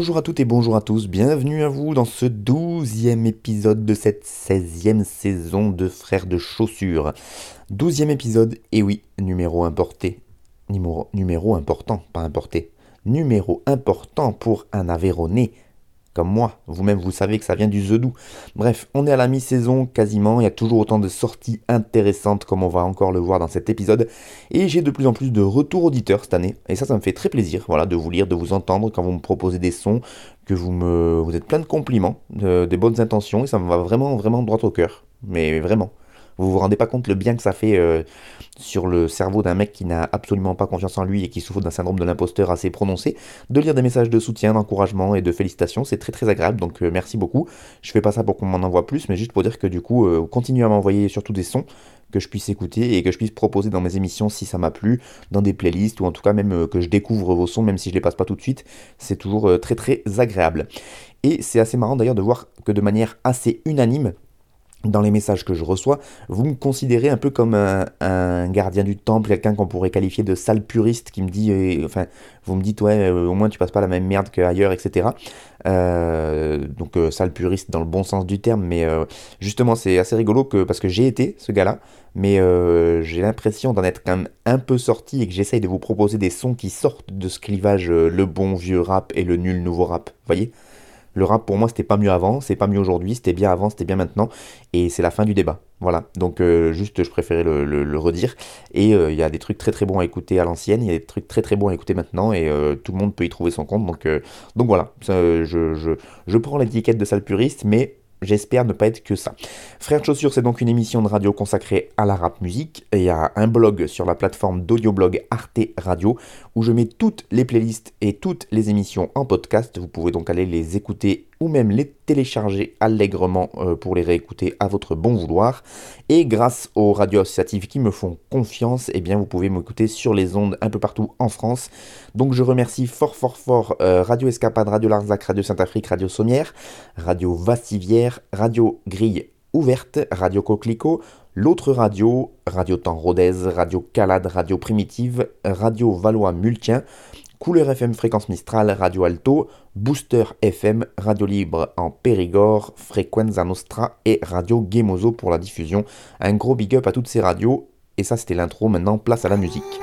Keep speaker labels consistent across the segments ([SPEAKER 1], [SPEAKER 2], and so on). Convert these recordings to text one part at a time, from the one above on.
[SPEAKER 1] Bonjour à toutes et bonjour à tous, bienvenue à vous dans ce douzième épisode de cette 16e saison de Frères de Chaussures. Douzième épisode, et oui, numéro importé. Numéro, important, pas importé. Numéro important pour un Aveyronais comme moi. Vous-même, vous savez que ça vient du Zedou. Bref, on est à la mi-saison quasiment. Il y a toujours autant de sorties intéressantes comme on va encore le voir dans cet épisode. Et j'ai de plus en plus de retours auditeurs cette année. Et ça, ça me fait très plaisir voilà, de vous lire, de vous entendre quand vous me proposez des sons, que vous, me, vous êtes plein de compliments, de, des bonnes intentions. Et ça me va vraiment, vraiment droit au cœur. Mais vraiment. Vous vous rendez pas compte le bien que ça fait euh, sur le cerveau d'un mec qui n'a absolument pas confiance en lui et qui souffre d'un syndrome de l'imposteur assez prononcé, de lire des messages de soutien, d'encouragement et de félicitations, c'est très très agréable, donc euh, merci beaucoup. Je fais pas ça pour qu'on m'en envoie plus, mais juste pour dire que du coup, euh, continuez à m'envoyer surtout des sons que je puisse écouter et que je puisse proposer dans mes émissions si ça m'a plu, dans des playlists ou en tout cas même que je découvre vos sons, même si je les passe pas tout de suite, c'est toujours très très agréable. Et c'est assez marrant d'ailleurs de voir que de manière assez unanime, dans les messages que je reçois, vous me considérez un peu comme un, gardien du temple, quelqu'un qu'on pourrait qualifier de sale puriste qui me dit, euh, enfin, vous me dites, ouais, euh, au moins tu passes pas la même merde qu'ailleurs, etc. Euh, donc, sale puriste dans le bon sens du terme, mais justement, c'est assez rigolo que, parce que j'ai été ce gars-là, mais j'ai l'impression d'en être quand même un peu sorti et que j'essaye de vous proposer des sons qui sortent de ce clivage le bon vieux rap et le nul nouveau rap, voyez? Le rap pour moi c'était pas mieux avant, c'est pas mieux aujourd'hui, c'était bien avant, c'était bien maintenant, et c'est la fin du débat. Voilà, donc euh, juste je préférais le, redire. Et euh, il y a des trucs très très bons à écouter à l'ancienne, il y a des trucs très très bons à écouter maintenant, et euh, tout le monde peut y trouver son compte. Donc, voilà, je, je, je prends l'étiquette de sale puriste, mais J'espère ne pas être que ça. Frères de Chaussures, c'est donc une émission de radio consacrée à la rap musique. Et il y a un blog sur la plateforme d'audioblog Arte Radio où je mets toutes les playlists et toutes les émissions en podcast. Vous pouvez donc aller les écouter ou même les télécharger allègrement euh, pour les réécouter à votre bon vouloir. Et grâce aux radios associatives qui me font confiance, eh bien vous pouvez m'écouter sur les ondes un peu partout en France. Donc je remercie fort fort fort euh, Radio Escapade, Radio Larzac, Radio Saint-Afrique, Radio Sommière, Radio Vassivière, Radio Grille Ouverte, Radio Coquelicot, l'autre radio, Radio Temps Rodez, Radio Calade, Radio Primitive, Radio Valois Multien, Couleur FM Fréquence Mistral, Radio Alto, Booster FM, Radio Libre en Périgord, Frequenza Nostra et Radio Gemozo pour la diffusion. Un gros big up à toutes ces radios. Et ça c'était l'intro, maintenant place à la musique.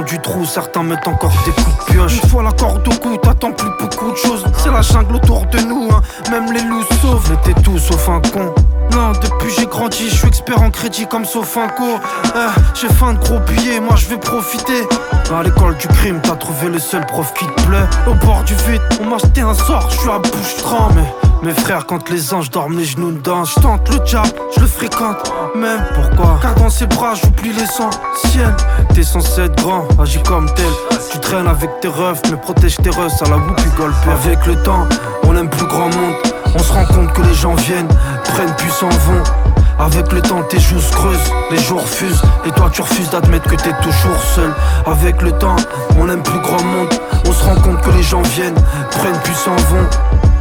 [SPEAKER 2] Du trou, certains mettent encore des coups de pioche. Une fois la corde au cou, t'attends plus beaucoup de choses. C'est la jungle autour de nous, hein. même les loups sauvent. On était tous sauf un con. Non, depuis j'ai grandi, je suis expert en crédit comme Sofinco. Eh, j'ai faim de gros billets, moi je vais profiter. À l'école du crime, t'as trouvé le seul prof qui te plaît. Au bord du vide, on m'a jeté un sort, je suis à bouche tremble. Mes frères, quand les anges dorment, les genoux dedans. Je tente le job, je le fréquente. Même pourquoi? Car dans ses bras, j'oublie l'essentiel. T'es censé être grand, agis comme tel. Tu traînes avec tes refs, mais protège tes refs à la whoopie golpe. Avec le temps, on aime plus grand monde. On se rend compte que les gens viennent, prennent puis s'en vont. Avec le temps tes joues se creusent, les jours fusent Et toi tu refuses d'admettre que t'es toujours seul Avec le temps, on aime plus grand monde On se rend compte que les gens viennent, prennent puis s'en vont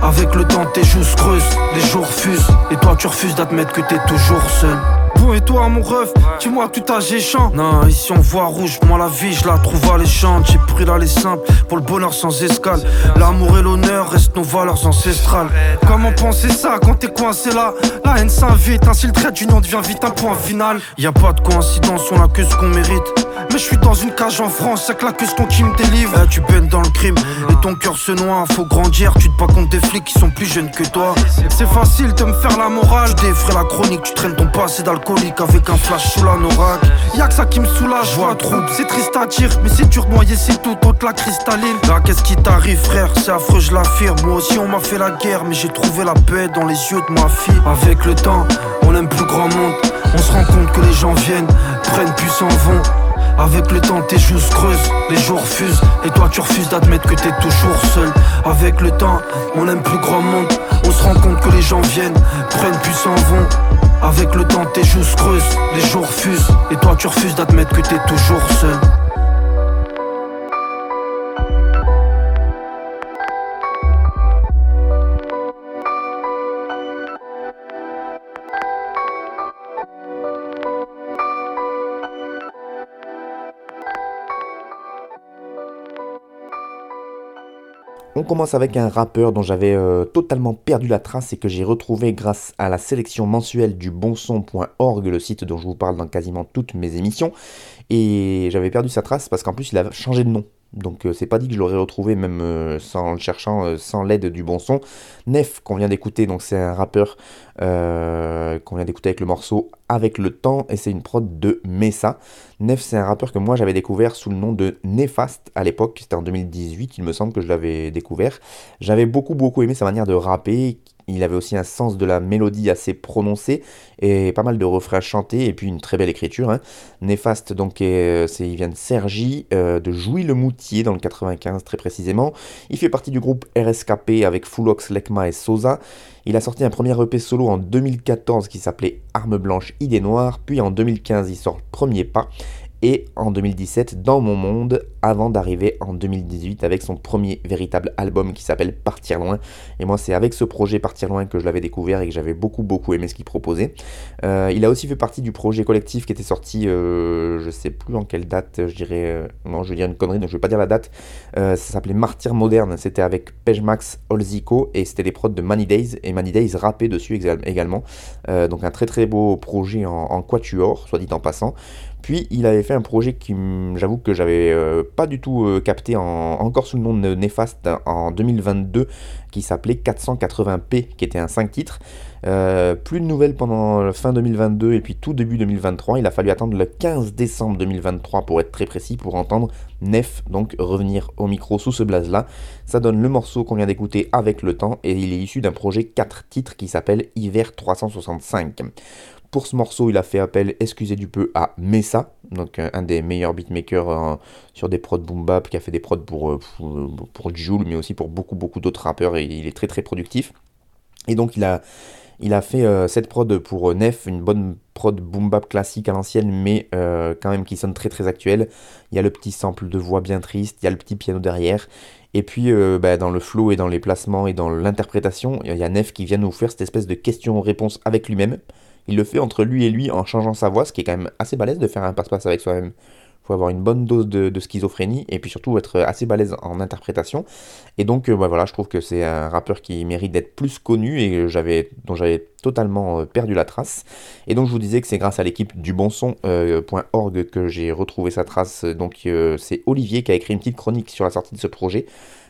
[SPEAKER 2] avec le temps tes joues se creusent, les jours fusent Et toi tu refuses d'admettre que t'es toujours seul Bon et toi mon ref, dis-moi tout à géchant. Non ici on voit rouge, moi la vie je la trouve alléchante. J'ai pris là les simples pour le bonheur sans escale L'amour et l'honneur restent nos valeurs ancestrales Comment penser ça quand t'es coincé là? La haine s'invite, ainsi le trait d'union devient vite un point final y a pas de coïncidence, on a que ce qu'on mérite mais je suis dans une cage en France, c'est que la qu'on qui me délivre. Eh, tu baignes dans le crime et ton cœur se noie. Faut grandir, tu te bats contre des flics qui sont plus jeunes que toi. C'est facile de me faire la morale. Tu défrais la chronique, tu traînes ton passé d'alcoolique avec un flash sous la norac. Y'a que ça qui me soulage, je vois. C'est triste à dire, mais c'est dur de c'est tout autre la cristalline. Là, qu'est-ce qui t'arrive, frère? C'est affreux, je l'affirme. Moi aussi, on m'a fait la guerre, mais j'ai trouvé la paix dans les yeux de ma fille. Avec le temps, on aime plus grand monde. On se rend compte que les gens viennent, prennent puis s'en vont. Avec le temps tes joues se creusent, les jours fusent Et toi tu refuses d'admettre que t'es toujours seul Avec le temps, on aime plus grand monde On se rend compte que les gens viennent, prennent puis s'en vont Avec le temps tes joues se creusent, les jours fusent Et toi tu refuses d'admettre que t'es toujours seul
[SPEAKER 1] On commence avec un rappeur dont j'avais euh, totalement perdu la trace et que j'ai retrouvé grâce à la sélection mensuelle du bonson.org, le site dont je vous parle dans quasiment toutes mes émissions. Et j'avais perdu sa trace parce qu'en plus il a changé de nom. Donc euh, c'est pas dit que je l'aurais retrouvé même euh, sans le cherchant, euh, sans l'aide du bon son. Nef qu'on vient d'écouter, donc c'est un rappeur qu'on vient d'écouter avec le morceau Avec le temps et c'est une prod de Mesa. Nef c'est un rappeur que moi j'avais découvert sous le nom de Nefast à l'époque, c'était en 2018 il me semble que je l'avais découvert. J'avais beaucoup beaucoup aimé sa manière de rapper il avait aussi un sens de la mélodie assez prononcé et pas mal de refrains chantés et puis une très belle écriture. Hein. Néfaste, donc, euh, il vient de Sergi, euh, de Jouy-le-Moutier dans le 95 très précisément. Il fait partie du groupe RSKP avec Fullox, Lekma et Sosa. Il a sorti un premier EP solo en 2014 qui s'appelait Arme Blanche, Idée Noire, puis en 2015 il sort Premier Pas et en 2017 dans mon monde avant d'arriver en 2018 avec son premier véritable album qui s'appelle Partir loin. Et moi c'est avec ce projet Partir loin que je l'avais découvert et que j'avais beaucoup beaucoup aimé ce qu'il proposait. Euh, il a aussi fait partie du projet collectif qui était sorti euh, je sais plus en quelle date je dirais euh, non je vais dire une connerie donc je vais pas dire la date. Ça s'appelait Martyr Moderne c'était avec Pejmax Olzico et c'était les prods de Money Days et Money Days rappait dessus également. Donc un très très beau projet en quatuor soit dit en passant puis il avait fait un projet qui, j'avoue que j'avais euh, pas du tout euh, capté encore sous le nom de Néfaste en 2022, qui s'appelait 480p, qui était un 5 titres. Euh, plus de nouvelles pendant fin 2022 et puis tout début 2023. Il a fallu attendre le 15 décembre 2023 pour être très précis, pour entendre Nef donc revenir au micro sous ce blaze-là. Ça donne le morceau qu'on vient d'écouter avec le temps et il est issu d'un projet 4 titres qui s'appelle Hiver 365. Pour ce morceau, il a fait appel, excusez du peu, à Mesa, donc un, des meilleurs beatmakers euh, sur des prods boom bap, qui a fait des prods pour, euh, pour, mais aussi pour beaucoup, beaucoup d'autres rappeurs, et il est très, très productif. Et donc, il a, il a fait euh, cette prod pour Nef, une bonne prod boom bap classique à l'ancienne, mais quand même qui sonne très, très actuelle. Il y a le petit sample de voix bien triste, il y a le petit piano derrière. Et puis, bah, dans le flow et dans les placements et dans l'interprétation, il y a Nef qui vient nous faire cette espèce de question-réponse avec lui-même. Il le fait entre lui et lui en changeant sa voix, ce qui est quand même assez balèze de faire un passe-passe avec soi-même. Il faut avoir une bonne dose de, schizophrénie et puis surtout être assez balèze en interprétation. Et donc euh, bah voilà, je trouve que c'est un rappeur qui mérite d'être plus connu et dont j'avais totalement euh, perdu la trace. Et donc je vous disais que c'est grâce à l'équipe du bonson.org euh, que j'ai retrouvé sa trace. Donc c'est Olivier qui a écrit une petite chronique sur la sortie de ce projet.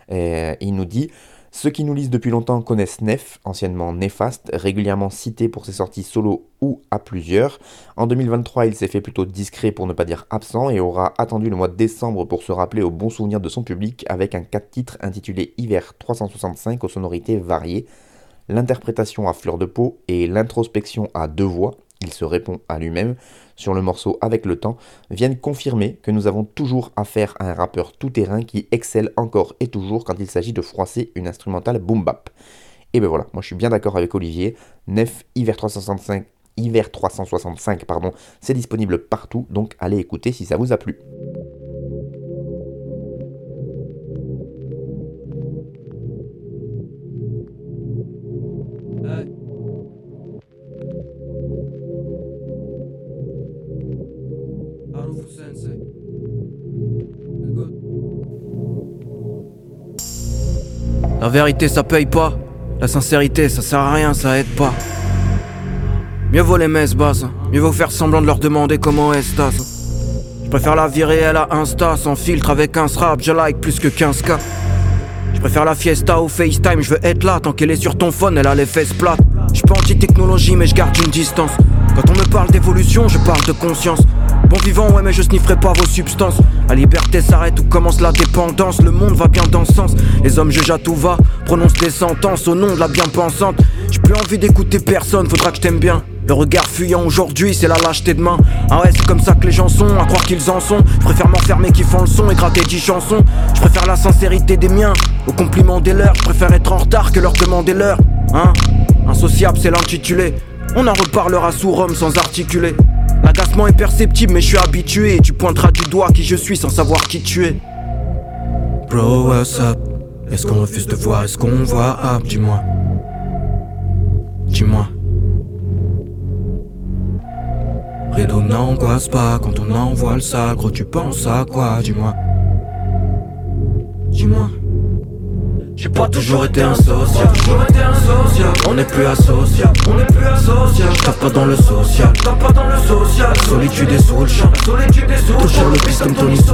[SPEAKER 1] Et il nous dit ceux qui nous lisent depuis longtemps connaissent Nef, anciennement Néfaste, régulièrement cité pour ses sorties solo ou à plusieurs. En 2023, il s'est fait plutôt discret pour ne pas dire absent et aura attendu le mois de décembre pour se rappeler au bon souvenir de son public avec un 4 titres intitulé Hiver 365 aux sonorités variées, l'interprétation à fleur de peau et l'introspection à deux voix, il se répond à lui-même sur le morceau avec le temps, viennent confirmer que nous avons toujours affaire à un rappeur tout-terrain qui excelle encore et toujours quand il s'agit de froisser une instrumentale boom bap. Et ben voilà, moi je suis bien d'accord avec Olivier, Nef Hiver 365 Hiver 365, pardon. C'est disponible partout, donc allez écouter si ça vous a plu.
[SPEAKER 3] La vérité ça paye pas, la sincérité ça sert à rien, ça aide pas. Mieux vaut les messes basses, mieux vaut faire semblant de leur demander comment est ce Je préfère la vie réelle à Insta, sans filtre avec un rap, je like plus que 15k. Je préfère la fiesta au FaceTime, je veux être là tant qu'elle est sur ton phone, elle a les fesses plates. Je suis pas mais je garde une distance. Quand on me parle d'évolution, je parle de conscience. Bon vivant, ouais, mais je snifferai pas vos substances. La liberté s'arrête où commence la dépendance. Le monde va bien dans ce sens. Les hommes jugent à tout va, prononcent des sentences au nom de la bien-pensante. J'ai plus envie d'écouter personne, faudra que je t'aime bien. Le regard fuyant aujourd'hui, c'est la lâcheté de main. Ah ouais, c'est comme ça que les gens sont, à croire qu'ils en sont. Je préfère m'enfermer qui font le son et gratter 10 chansons. Je préfère la sincérité des miens, au compliment des leurs. Je préfère être en retard que leur demander l'heure. Hein? Insociable, c'est l'intitulé. On en reparlera sous Rome sans articuler. L'agacement est mais je suis habitué. Tu pointeras du doigt qui je suis sans savoir qui tu es. Bro, what's up? Est-ce qu'on refuse de voir? Est-ce qu'on voit? Ah, dis-moi. Dis-moi. Rideau n'angoisse pas quand on envoie le sale. Gros, tu penses à quoi? Dis-moi. Dis-moi. J'ai pas toujours été un social, On n'est plus associé, on n'est plus associé. J'tape pas dans le social, t'as pas dans le social. Solitude le champ, solitude est sous le champ. le piste comme Tony Sauce,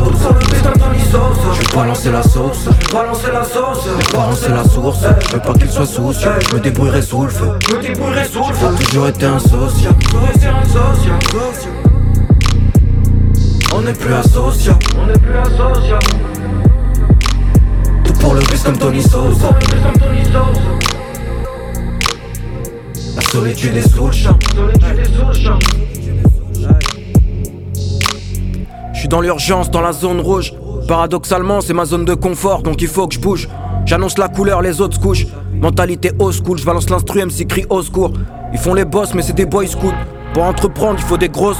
[SPEAKER 3] Je vais balancer la sauce, balancer la sauce. Vais balancer la source, je veux pas qu'il soit soucieux. Je me débrouillerai sous le feu, je me débrouillerai sous le feu. J'ai toujours été un social, toujours été un social. On n'est plus associé, on n'est plus associé pour le bus comme Tony Sosa. La solitude est sous le champ Je suis dans l'urgence, dans la zone rouge. Paradoxalement c'est ma zone de confort donc il faut que je bouge. J'annonce la couleur, les autres couchent. Mentalité old school, je balance l'instru MC crie au secours. Ils font les boss mais c'est des boys scouts. Pour entreprendre il faut des grosses.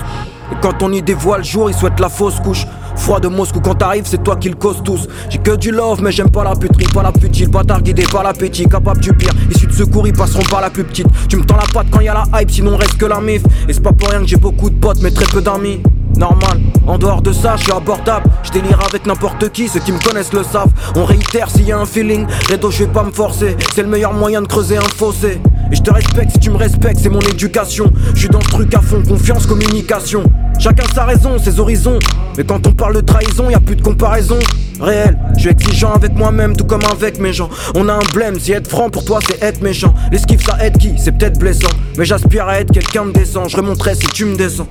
[SPEAKER 3] Et quand on y dévoile le jour ils souhaitent la fausse couche Froid de Moscou quand t'arrives, c'est toi qui le cause tous. J'ai que du love, mais j'aime pas la puterie, pas la putile. Bâtard guidé par l'appétit, capable du pire. Issus de secours, ils passeront par la plus petite. Tu me tends la patte quand y a la hype, sinon reste que la mif. Et c'est pas pour rien que j'ai beaucoup de potes, mais très peu d'amis. Normal, en dehors de ça, je suis abordable. Je délire avec n'importe qui, ceux qui me connaissent le savent. On réitère s'il y a un feeling. Redo, je vais pas me forcer. C'est le meilleur moyen de creuser un fossé. Et je te respecte si tu me respectes, c'est mon éducation. Je suis dans ce truc à fond, confiance, communication. Chacun sa raison, ses horizons. Mais quand on parle de trahison, y a plus de comparaison. Réel, je suis exigeant avec moi-même, tout comme avec mes gens. On a un blême, si être franc pour toi c'est être méchant. L'esquive ça aide qui? C'est peut-être blessant. Mais j'aspire à être quelqu'un de décent. Je remonterai si tu me descends.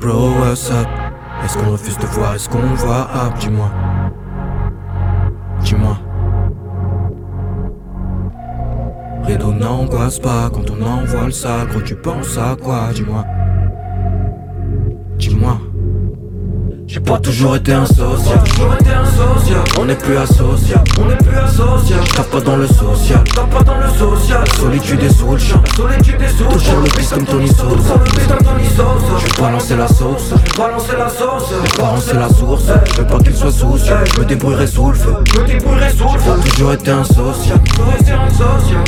[SPEAKER 3] Bro, what's up? Est-ce qu'on refuse de voir? Est-ce qu'on voit? Ah, dis-moi. Dis-moi. Rideau n'angoisse pas quand on envoie le sale. Gros, tu penses à quoi? Dis-moi. Dis-moi. J'ai pas toujours été un social, On n'est plus associé, on n'est plus associé. J'tape pas dans le social, t'as pas dans le social. Solitude le champ, solitude sous le champ. le piste comme Tony Sauce, Je vais balancer la sauce, je balancer la sauce. Je vais balancer la source, je veux pas qu'il soit soucieux. Je me débrouillerai sous le feu, je me débrouillerai sous le feu. J'ai toujours été un social, toujours été un social.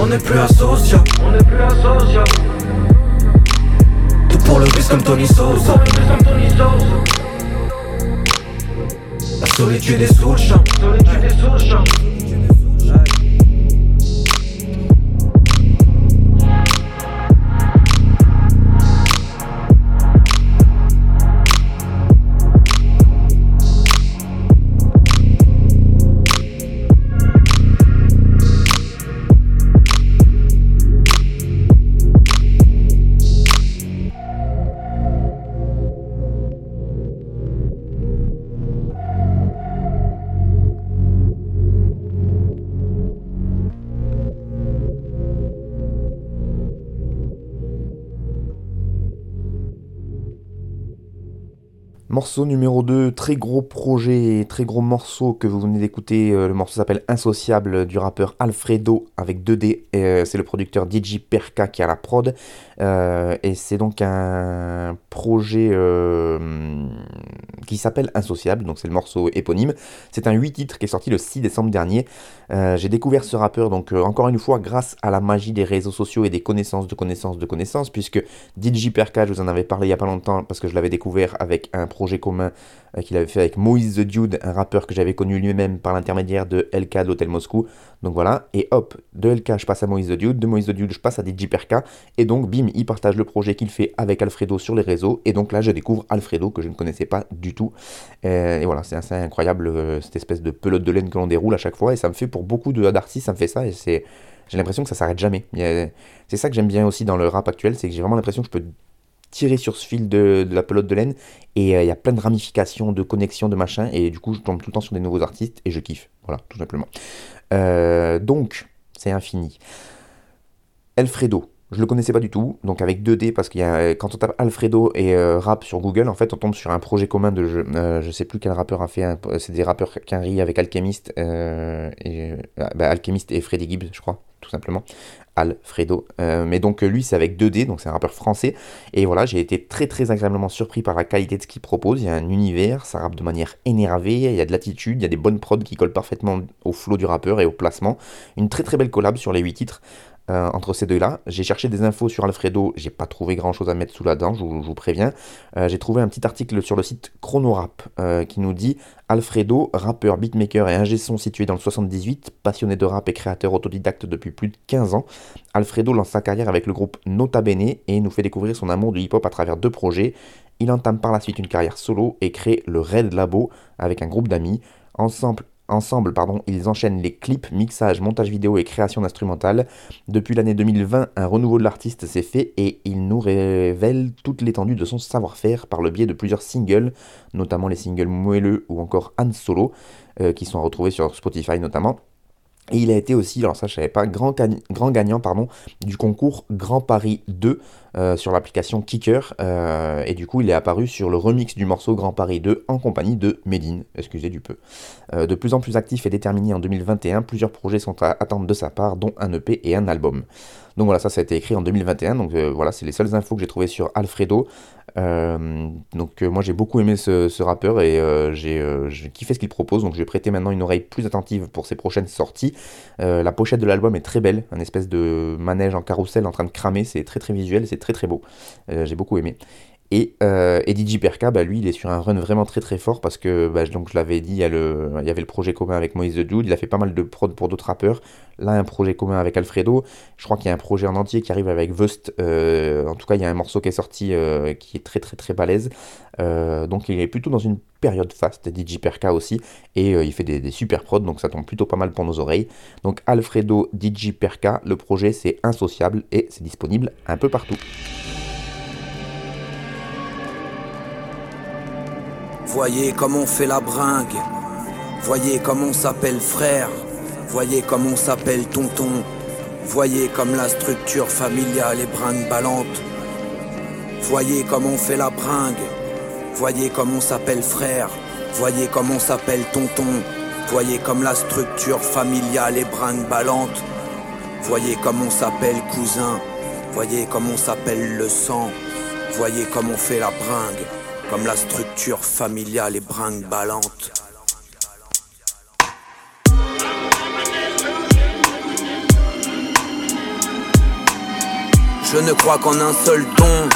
[SPEAKER 3] On n'est plus associé, on n'est plus associé pour le bis comme Tony Sosa La solitude est sous le champ
[SPEAKER 1] Morceau numéro 2, très gros projet, très gros morceau que vous venez d'écouter. Euh, le morceau s'appelle Insociable du rappeur Alfredo avec 2D. Euh, c'est le producteur DJ Perka qui a la prod. Euh, et c'est donc un projet qui s'appelle Insociable, donc c'est le morceau éponyme. C'est un 8 titres qui est sorti le 6 décembre dernier. J'ai découvert ce rappeur, donc encore une fois, grâce à la magie des réseaux sociaux et des connaissances de connaissances de connaissances, puisque DJ Perka, je vous en avais parlé il n'y a pas longtemps parce que je l'avais découvert avec un projet commun euh, qu'il avait fait avec Moïse the Dude, un rappeur que j'avais connu lui-même par l'intermédiaire de LK de l'Hôtel Moscou. Donc voilà, et hop, de LK je passe à Moïse the Dude, de Moïse the Dude je passe à DJ Perka, et donc bim, il partage le projet qu'il fait avec Alfredo sur les réseaux, et donc là je découvre Alfredo que je ne connaissais pas du tout. Euh, et voilà, c'est incroyable euh, cette espèce de pelote de laine que l'on déroule à chaque fois, et ça me fait pour beaucoup d'artistes, ça me fait ça, et c'est j'ai l'impression que ça s'arrête jamais. C'est ça que j'aime bien aussi dans le rap actuel, c'est que j'ai vraiment l'impression que je peux tirer sur ce fil de, la pelote de laine et euh, il y a plein de ramifications, de connexions, de machin et du coup je tombe tout le temps sur des nouveaux artistes et je kiffe. Voilà, tout simplement. Euh, donc, c'est infini. Alfredo, je le connaissais pas du tout, donc avec 2D, parce qu'il y a, quand on tape Alfredo et euh, rap sur Google, en fait, on tombe sur un projet commun de jeu. je sais plus quel rappeur a fait, c'est des rappeurs ri avec Alchemist, et, bah, Alchemist et Freddy Gibbs, je crois, tout simplement. Alfredo. Euh, mais donc lui c'est avec 2D, donc c'est un rappeur français. Et voilà, j'ai été très très agréablement surpris par la qualité de ce qu'il propose. Il y a un univers, ça rappe de manière énervée, il y a de l'attitude, il y a des bonnes prods qui collent parfaitement au flow du rappeur et au placement. Une très très belle collab sur les 8 titres. Euh, entre ces deux-là. J'ai cherché des infos sur Alfredo, j'ai pas trouvé grand-chose à mettre sous la dent, je vous, préviens. Euh, j'ai trouvé un petit article sur le site Chronorap euh, qui nous dit Alfredo, rappeur, beatmaker et ingé son situé dans le 78, passionné de rap et créateur autodidacte depuis plus de 15 ans. Alfredo lance sa carrière avec le groupe Nota Bene et nous fait découvrir son amour du hip-hop à travers deux projets. Il entame par la suite une carrière solo et crée le Red Labo avec un groupe d'amis. Ensemble, Ensemble, pardon, ils enchaînent les clips, mixage, montage vidéo et création d'instrumentales. Depuis l'année 2020, un renouveau de l'artiste s'est fait et il nous révèle toute l'étendue de son savoir-faire par le biais de plusieurs singles, notamment les singles Moelleux ou encore Han Solo, euh, qui sont retrouvés sur Spotify notamment. Et il a été aussi, alors ça je savais pas, grand, grand gagnant pardon, du concours Grand Paris 2 euh, sur l'application Kicker. Euh, et du coup il est apparu sur le remix du morceau Grand Paris 2 en compagnie de Medine, excusez du peu. Euh, de plus en plus actif et déterminé en 2021, plusieurs projets sont à attendre de sa part, dont un EP et un album. Donc voilà, ça, ça a été écrit en 2021. Donc voilà, c'est les seules infos que j'ai trouvées sur Alfredo. Euh, donc euh, moi j'ai beaucoup aimé ce, rappeur et euh, j'ai kiffé ce qu'il propose, donc j'ai prêté maintenant une oreille plus attentive pour ses prochaines sorties. la pochette de l'album est très belle, un espèce de manège en carrousel en train de cramer, c'est très très visuel, c'est très très beau, j'ai beaucoup aimé. Et, euh, DJ Perka, bah, lui, il est sur un run vraiment très très fort parce que, bah, je l'avais dit, il y, avait le projet commun avec Moïse The Dude, il a fait pas mal de prod pour d'autres rappeurs. Là, un projet commun avec Alfredo. Je crois qu'il y a un projet en entier qui arrive avec Vust. Euh, en tout cas, il y a un morceau qui est sorti euh, qui est très très très balèze. Donc, il est plutôt dans une période fast, DJ Perka aussi. Et il fait des, des, super prods, donc ça tombe plutôt pas mal pour nos oreilles. Donc, Alfredo, DJ Perka, le projet c'est Insociable et c'est disponible un peu partout.
[SPEAKER 4] Voyez comme on fait la bringue. Voyez comme on s'appelle frère. Voyez comme on s'appelle tonton. Voyez comme la structure familiale est brinque-ballante. Voyez comme on fait la bringue. Voyez comme on s'appelle frère. Voyez comme on s'appelle tonton. Voyez comme la structure familiale est brinque-ballante. Voyez comme on s'appelle cousin. Voyez comme on s'appelle le sang. Voyez comme on fait la bringue comme la structure familiale est brinque-ballante. Je ne crois qu'en un seul don,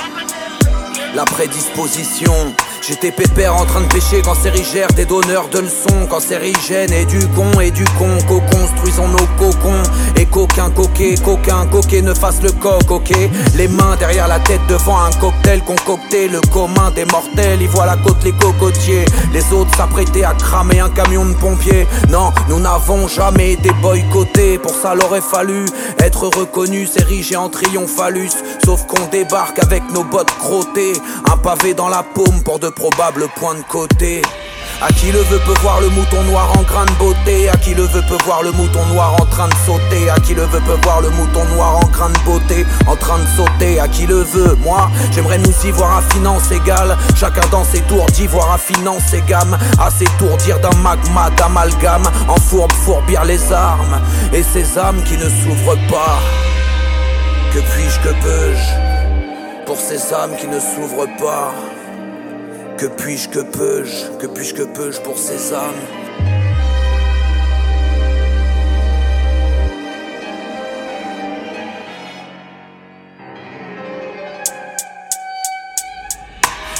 [SPEAKER 4] la prédisposition J'étais pépère en train de pêcher quand Sérigère des donneurs de leçons Quand Sérigène et du con et du con Co-construisons nos cocons. Et qu'aucun coquet, qu'aucun coquet ne fasse le coq, ok. Les mains derrière la tête devant un cocktail concocté Le commun des mortels, y voit la côte les cocotiers. Les autres s'apprêtaient à cramer un camion de pompiers. Non, nous n'avons jamais été boycottés Pour ça l'aurait fallu être reconnu, s'ériger en triomphalus Sauf qu'on débarque avec nos bottes crottées Un pavé dans la paume pour de probable point de côté. À qui le veut peut voir le mouton noir en grain de beauté. À qui le veut peut voir le mouton noir en train de sauter. À qui le veut peut voir le mouton noir en grain de beauté En train de sauter. À qui le veut Moi j'aimerais nous y voir à finance égale. Chacun dans ses tours d'ivoire à finance et gamme. À s'étourdir d'un magma d'amalgame. En fourbe fourbir les armes Et ces âmes qui ne s'ouvrent pas. Que puis-je, que peux-je Pour ces âmes qui ne s'ouvrent pas? Que puis-je, que peux-je, que puis-je, que peux-je pour ces âmes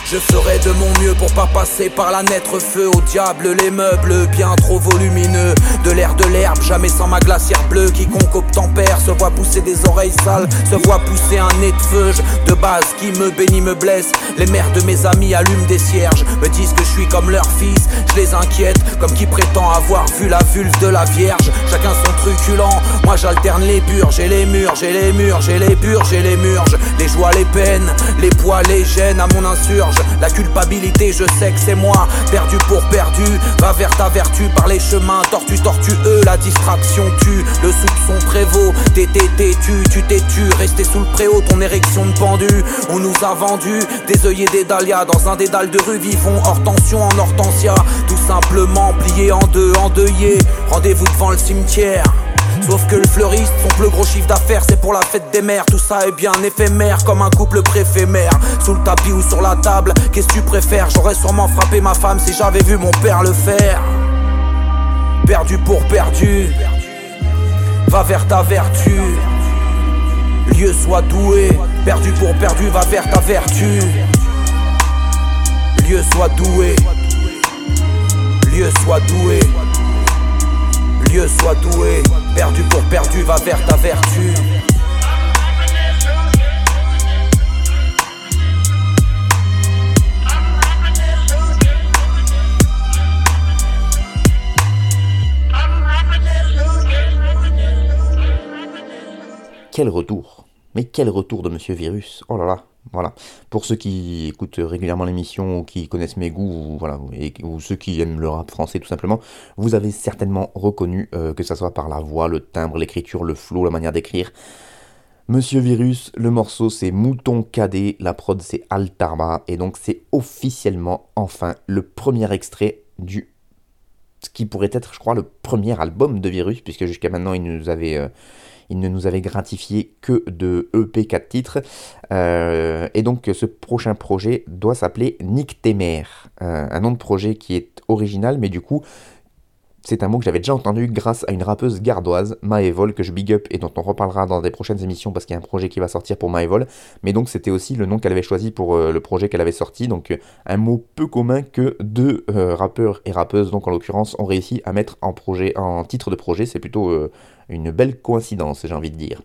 [SPEAKER 4] Je ferai de mon mieux pour pas passer par la naître feu Au diable. Les meubles bien trop volumineux De l'air de l'herbe jamais sans ma glacière bleue. Quiconque obtempère se voit pousser des oreilles sales Se voit pousser un nez de feu De base qui me bénit me blesse. Les mères de mes amis allument des cierges Me disent que je suis comme leur fils. Je les inquiète comme qui prétend avoir vu la vulve de la vierge. Chacun son truculent Moi j'alterne les purges et les murs J'ai les murs, j'ai les purges et les murges. Les joies, les peines, les poids, les gênes à mon insurge la culpabilité, je sais que c'est moi, perdu pour perdu. Va vers ta vertu par les chemins tortueux, tortueux. La distraction tue, le soupçon prévaut. T'es têtu, tu t'es tu, resté sous le préau, ton érection de pendu. On nous a vendu des œillets des dahlias dans un dédale de rue. Vivons hors tension en hortensia, tout simplement plié en deux, endeuillé. Rendez-vous devant le cimetière. Sauf que le fleuriste, son plus gros chiffre d'affaires, c'est pour la fête des mères. Tout ça est bien éphémère, comme un couple préfet-mère. Sous le tapis ou sur la table, qu'est-ce que tu préfères? J'aurais sûrement frappé ma femme si j'avais vu mon père le faire. Perdu pour perdu, va vers ta vertu. Lieu soit doué, perdu pour perdu, va vers ta vertu. Lieu soit doué, lieu soit doué. Lieu soit doué, perdu pour perdu, va vers ta vertu.
[SPEAKER 1] Quel retour. Mais quel retour de Monsieur Virus. Oh là là voilà. Pour ceux qui écoutent régulièrement l'émission ou qui connaissent mes goûts, ou, voilà, et, ceux qui aiment le rap français tout simplement, vous avez certainement reconnu, euh, que ce soit par la voix, le timbre, l'écriture, le flow, la manière d'écrire. Monsieur Virus, le morceau c'est Mouton Cadet, la prod c'est Altarba, et donc c'est officiellement, enfin, le premier extrait du ce qui pourrait être, je crois, le premier album de Virus, puisque jusqu'à maintenant il nous avait euh, il ne nous avait gratifié que de EP 4 titres. Euh, et donc ce prochain projet doit s'appeler Nick Temer. Euh, un nom de projet qui est original, mais du coup, c'est un mot que j'avais déjà entendu grâce à une rappeuse gardoise, Maevol, que je big up et dont on reparlera dans des prochaines émissions parce qu'il y a un projet qui va sortir pour Maevol. Mais donc c'était aussi le nom qu'elle avait choisi pour euh, le projet qu'elle avait sorti. Donc un mot peu commun que deux rappeurs et rappeuses, donc en l'occurrence, ont réussi à mettre en, projet, en titre de projet. C'est plutôt une belle coïncidence, j'ai envie de dire.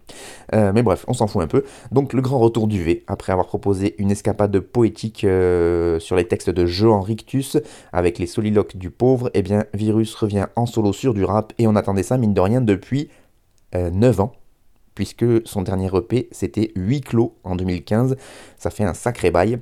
[SPEAKER 1] Euh, mais bref, on s'en fout un peu. Donc le grand retour du V, après avoir proposé une escapade poétique euh, sur les textes de Johan Rictus, avec les soliloques du pauvre, eh bien Virus revient en solo sur du rap, et on attendait ça, mine de rien, depuis 9 euh, ans puisque son dernier EP c'était 8 clos en 2015, ça fait un sacré bail.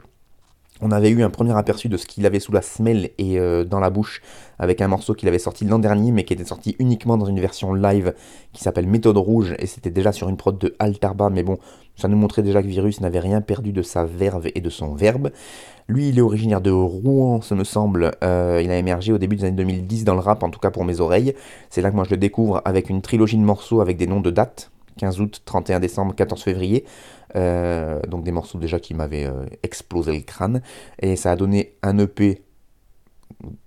[SPEAKER 1] On avait eu un premier aperçu de ce qu'il avait sous la semelle et euh, dans la bouche avec un morceau qu'il avait sorti l'an dernier mais qui était sorti uniquement dans une version live qui s'appelle Méthode Rouge et c'était déjà sur une prod de Altarba mais bon ça nous montrait déjà que Virus n'avait rien perdu de sa verve et de son verbe. Lui il est originaire de Rouen ce me semble, euh, il a émergé au début des années 2010 dans le rap en tout cas pour mes oreilles. C'est là que moi je le découvre avec une trilogie de morceaux avec des noms de dates 15 août, 31 décembre, 14 février. Euh, donc des morceaux déjà qui m'avaient euh, explosé le crâne. Et ça a donné un EP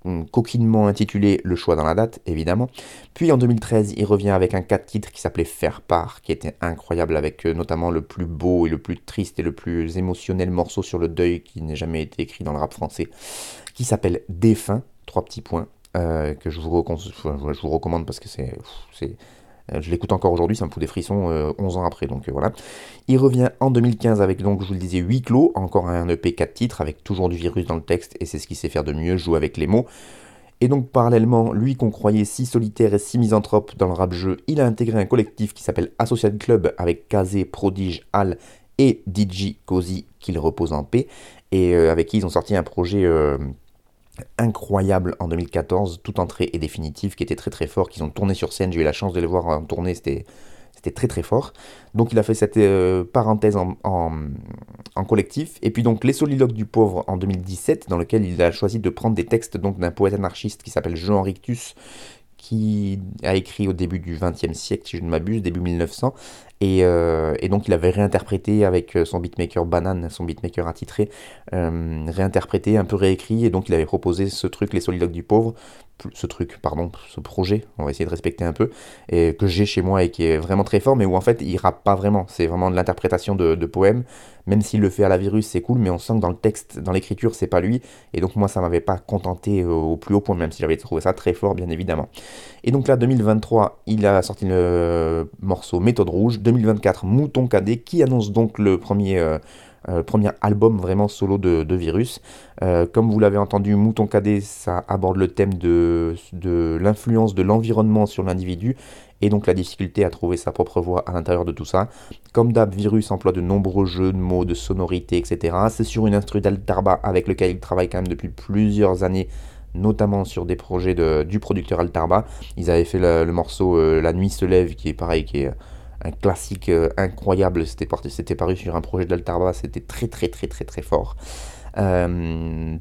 [SPEAKER 1] mm, coquinement intitulé Le choix dans la date, évidemment. Puis en 2013, il revient avec un 4 titres qui s'appelait Faire part, qui était incroyable, avec euh, notamment le plus beau et le plus triste et le plus émotionnel morceau sur le deuil qui n'ait jamais été écrit dans le rap français, qui s'appelle Défunt, trois petits points, que je vous, je vous recommande parce que c'est je l'écoute encore aujourd'hui, ça me fout des frissons 11 euh, ans après, donc euh, voilà. Il revient en 2015 avec, donc, je vous le disais, 8 clos, encore un EP 4 titres, avec toujours du virus dans le texte, et c'est ce qu'il sait faire de mieux, joue avec les mots. Et donc parallèlement, lui qu'on croyait si solitaire et si misanthrope dans le rap-jeu, il a intégré un collectif qui s'appelle Associate Club avec Kazé, Prodige, Al et DJ Cozy, qu'il repose en paix, et avec qui ils ont sorti un projet incroyable en 2014, toute entrée et définitive, qui était très très fort, qu'ils ont tourné sur scène, j'ai eu la chance de les voir en tournée, c'était c'était très très fort. Donc il a fait cette euh, parenthèse en, en, collectif. Et puis donc Les Soliloques du Pauvre en 2017, dans lequel il a choisi de prendre des textes donc d'un poète anarchiste qui s'appelle Jean Rictus, qui a écrit au début du XXe siècle, si je ne m'abuse, début 1900, euh, et, donc il avait réinterprété avec euh, son beatmaker Banane, son beatmaker attitré, euh, réinterprété, un peu réécrit, et donc il avait proposé ce truc, Les Soliloques du Pauvre, ce truc, pardon, ce projet, on va essayer de respecter un peu, et que j'ai chez moi et qui est vraiment très fort, mais où en fait il rappe pas vraiment, c'est vraiment de l'interprétation de, poèmes, même s'il le fait à la virus, c'est cool, mais on sent que dans le texte, dans l'écriture, c'est pas lui, et donc moi ça m'avait pas contenté au plus haut point, même si j'avais trouvé ça très fort, bien évidemment. Et donc là, 2023, il a sorti le morceau Méthode Rouge, 2024, Mouton Cadet, qui annonce donc le premier... Euh, euh, premier album vraiment solo de, Virus. Euh, comme vous l'avez entendu, Mouton Cadet, ça aborde le thème de, de l'influence de l'environnement sur l'individu et donc la difficulté à trouver sa propre voix à l'intérieur de tout ça. Comme d'hab, Virus emploie de nombreux jeux de mots, de sonorités, etc. C'est sur une instru d'Altarba avec lequel il travaille quand même depuis plusieurs années notamment sur des projets de, du producteur Altarba. Ils avaient fait le, morceau La nuit se lève, qui est pareil, qui est un classique euh, incroyable. C'était, paru sur un projet d'Altarba, c'était très très très très très fort. Euh,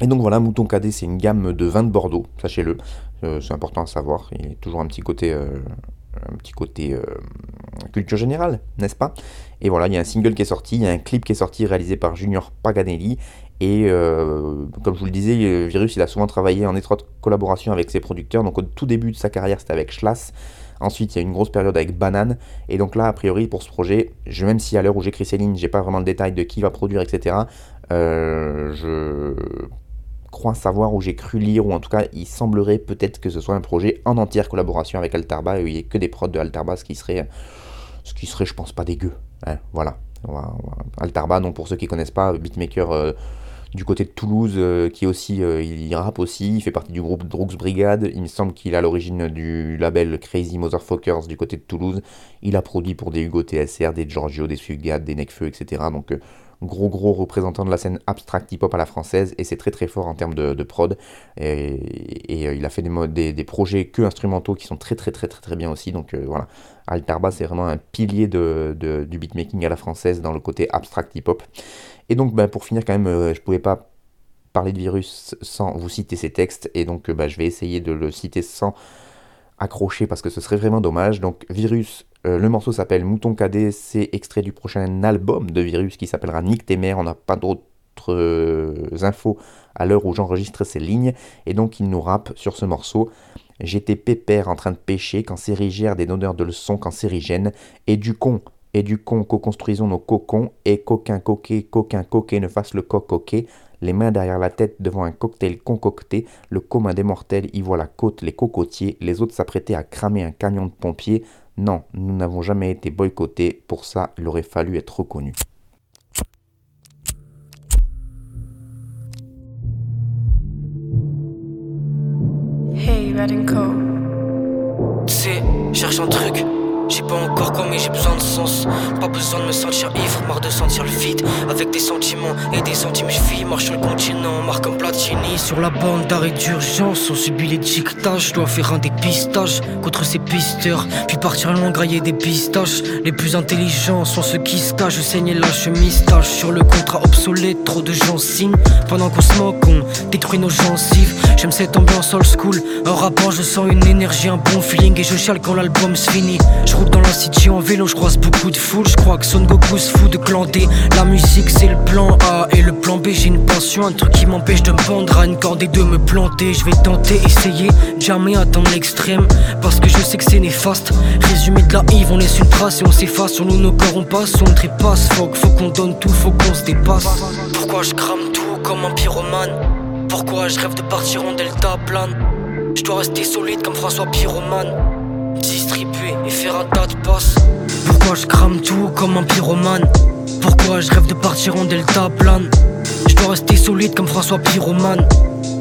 [SPEAKER 1] et donc voilà, Mouton Cadet, c'est une gamme de vins de Bordeaux, sachez-le. Euh, c'est important à savoir. Il y a toujours un petit côté, un petit côté culture générale, n'est-ce pas? Et voilà, il y a un single qui est sorti, il y a un clip qui est sorti réalisé par Junior Paganelli. Et comme je vous le disais, Virus, il a souvent travaillé en étroite collaboration avec ses producteurs. Donc au tout début de sa carrière, c'était avec Schlass. Ensuite, il y a une grosse période avec Banane. Et donc là, a priori, pour ce projet, je, même si à l'heure où j'écris ces lignes, j'ai pas vraiment le détail de qui va produire, etc., euh, je crois savoir ou j'ai cru lire, ou en tout cas, il semblerait peut-être que ce soit un projet en entière collaboration avec Altarba, et il n'y ait que des prods de Altarba, ce qui serait, ce qui serait je pense, pas dégueu. Hein, voilà. Altarba, donc pour ceux qui connaissent pas, beatmaker. Euh, du côté de Toulouse, euh, qui est aussi, euh, il rappe aussi, il fait partie du groupe Droogs Brigade. Il me semble qu'il a l'origine du label Crazy Motherfuckers du côté de Toulouse. Il a produit pour des Hugo TSR, des Giorgio, des Sugad, des Necfeu, etc. Donc euh, gros gros représentant de la scène abstract hip-hop à la française et c'est très très fort en termes de, prod. Et, il a fait des, projets que instrumentaux qui sont très très très très très bien aussi. Donc voilà. Altarba c'est vraiment un pilier de, du beatmaking à la française dans le côté abstract hip-hop. Et donc, bah, pour finir, quand même, euh, je pouvais pas parler de virus sans vous citer ces textes, et donc euh, bah, je vais essayer de le citer sans accrocher parce que ce serait vraiment dommage. Donc, Virus, euh, le morceau s'appelle Mouton Cadet, c'est extrait du prochain album de Virus qui s'appellera Nick. On n'a pas d'autres infos à l'heure où j'enregistre ces lignes, et donc il nous rappe sur ce morceau. J'étais pépère en train de pêcher quand s'érigèrent des donneurs de leçons cancérigènes, et du con et du con co-construisons nos cocons, et coquin coquet, coquin coquet ne fasse le coq coquet, les mains derrière la tête devant un cocktail concocté, le commun des mortels y voit la côte, les cocotiers, les autres s'apprêtaient à cramer un camion de pompiers. Non, nous n'avons jamais été boycottés, pour ça il aurait fallu être reconnu.
[SPEAKER 5] Hey, cherche un truc j'ai pas encore quoi mais j'ai besoin de sens. Pas besoin de me sentir ivre, marre de sentir le vide. Avec des sentiments et des centimes je vis Marche sur le continent, marque un platini. Sur la bande d'arrêt d'urgence On subit les dictages. Je dois faire un dépistage contre ces pisteurs. Puis partir loin grailler des pistaches. Les plus intelligents sont ceux qui se cachent Je saigne la chemise tâche. Sur le contrat obsolète Trop de gens signent. Pendant qu'on smoke on détruit nos gencives. J'aime cette ambiance old school. Un rapport je sens une énergie, un bon feeling. Et je chiale quand l'album se finit dans la city en vélo, je croise beaucoup de foule. Je crois que Son Goku se fout de clandé. La musique c'est le plan A et le plan B. J'ai une passion, un truc qui m'empêche de me pendre à une corde et de me planter. Je vais tenter, essayer, jamais atteindre l'extrême. Parce que je sais que c'est néfaste. Résumé de la Yves, on laisse une trace et on s'efface. Sur nous, nos corps on passe, on trépasse. Faut, faut qu'on donne tout, faut qu'on se dépasse. Pourquoi je crame tout comme un pyromane? Pourquoi je rêve de partir en delta plane? Je dois rester solide comme François Pyromane et faire un tas de passes. Pourquoi je crame tout comme un pyromane? Pourquoi je rêve de partir en delta plane? Je dois rester solide comme François Pyromane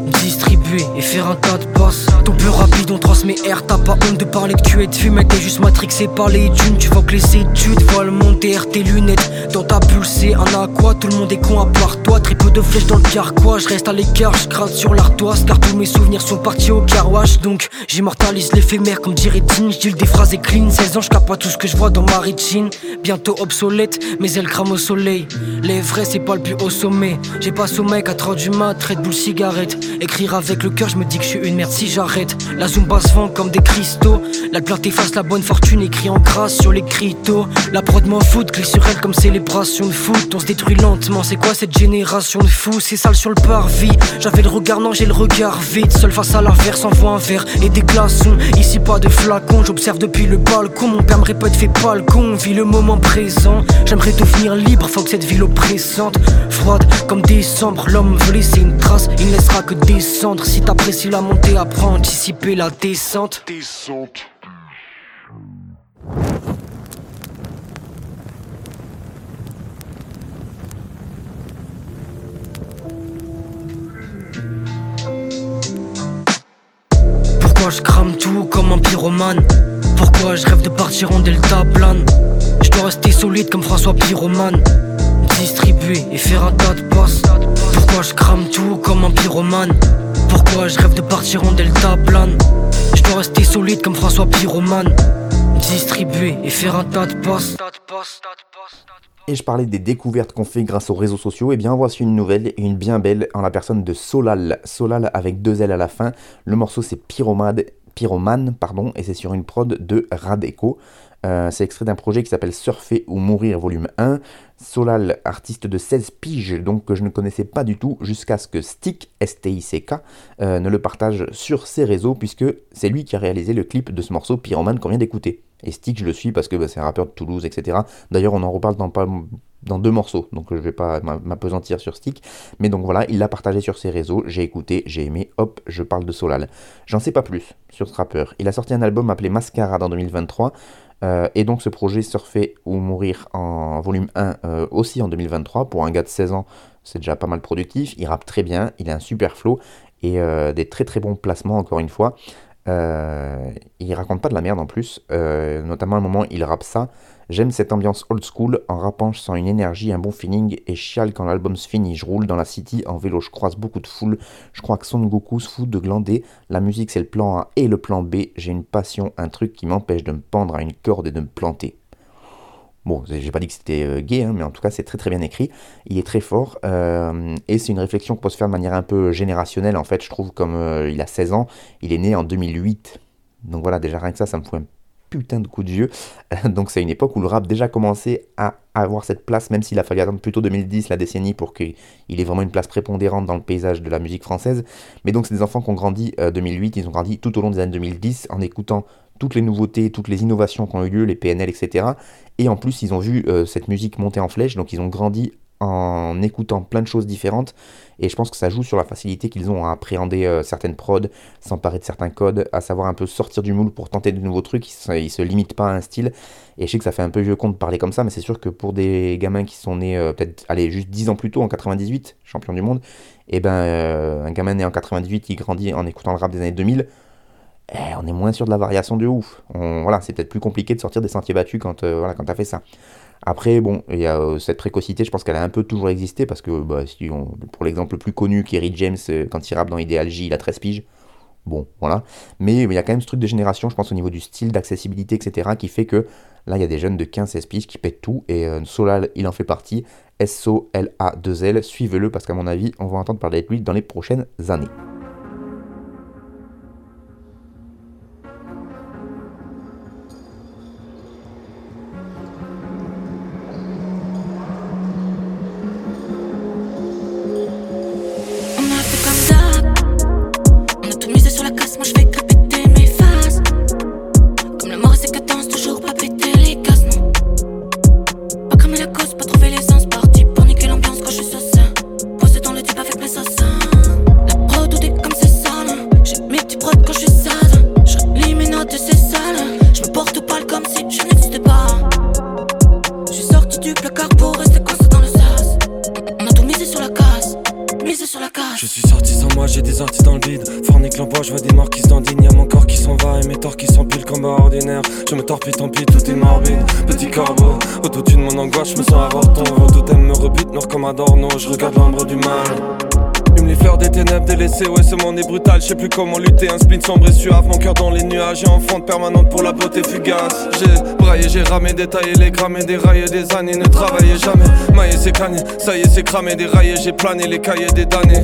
[SPEAKER 5] distribuer et faire un tas de passes. Ton plus rapide, on transmet air, t'as pas honte de parler de cul et de fumer, t'es juste matrixé par les thunes. Tu vois que les études, vois le monde derrière tes lunettes. Dans ta c'est un aqua. Tout le monde est con à part toi. Très peu de flèches dans le carquois. Je reste à l'écart, je gratte sur l'ardoise. Car tous mes souvenirs sont partis au carwash. Donc j'immortalise l'éphémère comme dirait Dean. Je des phrases et clean. 16 ans, je pas tout ce que je vois dans ma rétine. Bientôt obsolète, mais elle crame au soleil. Les vrais, c'est pas le plus haut sommet. J'ai pas sommeil, 4 heures du mat, Red Bull cigarette. Écrire avec le cœur, je me dis que je suis une merde si j'arrête. La zumba se vend comme des cristaux. La plainte efface la bonne fortune, écrit en grâce sur les cristaux. La prod m'en fout, glisse sur elle comme célébration de foot. On se détruit lentement, c'est quoi cette génération de fous? C'est sale sur le parvis. J'avais le regard, non, j'ai le regard vide. Seul face à l'averse, envoie un verre et des glaçons. Ici pas de flacon, j'observe depuis le balcon. Mon père me répète, fais pas le con, vis le moment présent. J'aimerais devenir libre, faut que cette ville oppressante. Froide comme décembre, l'homme veut laisser une trace, il ne laissera que descendre. Si t'apprécies la montée, apprends à anticiper la descente. descente. Pourquoi je crame tout comme un pyromane? Pourquoi je rêve de partir en delta plane? Je dois rester solide comme François Pyromane Distribuer et faire un tas de passes Je crame et
[SPEAKER 1] et je parlais des découvertes qu'on fait grâce aux réseaux sociaux, et eh bien voici une nouvelle une bien belle en la personne de Solal. Solal avec deux L à la fin. Le morceau c'est Pyromade, Pyromane, pardon, et c'est sur une prod de Radeco. Euh, c'est extrait d'un projet qui s'appelle Surfer ou Mourir volume 1. Solal, artiste de 16 piges, donc que je ne connaissais pas du tout, jusqu'à ce que Stick, S-T-I-C-K, euh, ne le partage sur ses réseaux, puisque c'est lui qui a réalisé le clip de ce morceau Pyromane qu'on vient d'écouter. Et Stick, je le suis parce que bah, c'est un rappeur de Toulouse, etc. D'ailleurs, on en reparle dans, deux morceaux, donc je vais pas m'apesantir sur Stick. Mais donc voilà, il l'a partagé sur ses réseaux, j'ai écouté, j'ai aimé, hop, je parle de Solal. J'en sais pas plus sur ce rappeur. Il a sorti un album appelé Mascara en 2023. Euh, et donc ce projet Surfer ou Mourir en volume 1 euh, aussi en 2023. Pour un gars de 16 ans, c'est déjà pas mal productif. Il rappe très bien, il a un super flow et euh, des très très bons placements encore une fois. Il raconte pas de la merde en plus, notamment à un moment il rappe ça. J'aime cette ambiance old school, en rappant je sens une énergie, un bon feeling, et chiale quand l'album se finit. Je roule dans la city en vélo, je croise beaucoup de foule. Je crois que Son Goku se fout de glander. La musique c'est le plan A et le plan B. J'ai une passion, un truc qui m'empêche de me pendre à une corde et de me planter. Bon, j'ai pas dit que c'était euh, gay, hein, mais en tout cas c'est très très bien écrit. Il est très fort euh, et c'est une réflexion qu'on peut se faire de manière un peu générationnelle en fait. Je trouve comme euh, il a 16 ans, il est né en 2008. Donc voilà, déjà rien que ça, ça me fout un putain de coup de vieux. Donc c'est une époque où le rap déjà commençait à avoir cette place, même s'il a fallu attendre plutôt 2010, la décennie, pour qu'il ait vraiment une place prépondérante dans le paysage de la musique française. Mais donc c'est des enfants qui ont grandi 2008, ils ont grandi tout au long des années 2010 en écoutant toutes les nouveautés, toutes les innovations qui ont eu lieu, les PNL, etc. Et en plus, ils ont vu euh, cette musique monter en flèche, donc ils ont grandi en écoutant plein de choses différentes. Et je pense que ça joue sur la facilité qu'ils ont à appréhender euh, certaines prods, s'emparer de certains codes, à savoir un peu sortir du moule pour tenter de nouveaux trucs. Ils, se, se limitent pas à un style. Et je sais que ça fait un peu vieux con de parler comme ça, mais c'est sûr que pour des gamins qui sont nés euh, peut-être, allez, juste 10 ans plus tôt, en 98, champion du monde, et eh ben un gamin né en 98, il grandit en écoutant le rap des années 2000 eh, on est moins sûr de la variation de ouf. voilà, c'est peut-être plus compliqué de sortir des sentiers battus quand, euh, voilà, quand t'as fait ça. Après, bon, il y a euh, cette précocité, je pense qu'elle a un peu toujours existé, parce que bah, pour l'exemple le plus connu, Kerry James, euh, quand il rappe dans Ideal J, il a 13 piges. Bon, voilà. Mais il y a quand même ce truc de génération, je pense, au niveau du style, d'accessibilité, etc., qui fait que là, il y a des jeunes de 15-16 piges qui pètent tout, et Solal, il en fait partie. S-O-L-A-2-L, suivez-le, parce qu'à mon avis, on va entendre parler de lui dans les prochaines années.
[SPEAKER 6] j'ai des orties dans le vide. Fornique l'emploi, je
[SPEAKER 7] vois des morts qui s'indignent. Y'a mon corps qui s'en va et mes torts qui s'empilent comme ordinaire. Je
[SPEAKER 6] me
[SPEAKER 7] torpille, tant tout est morbide. Petit corbeau, autotune, mon angoisse, je me
[SPEAKER 6] sens avorton. Vos totems me rebutent, noir comme un dorno. Je regarde l'ombre du mal. Hume les fleurs des ténèbres délaissées, ouais ce monde est brutal, je sais plus comment lutter, un spin sombre et suave, mon cœur dans les nuages et enfante permanente pour la beauté fugace J'ai braillé, j'ai ramé, détaillé les grammes et déraillé des années, ne travaillez jamais, maillé c'est cagné, ça y est c'est cramé, déraillé, j'ai plané les cahiers des damnés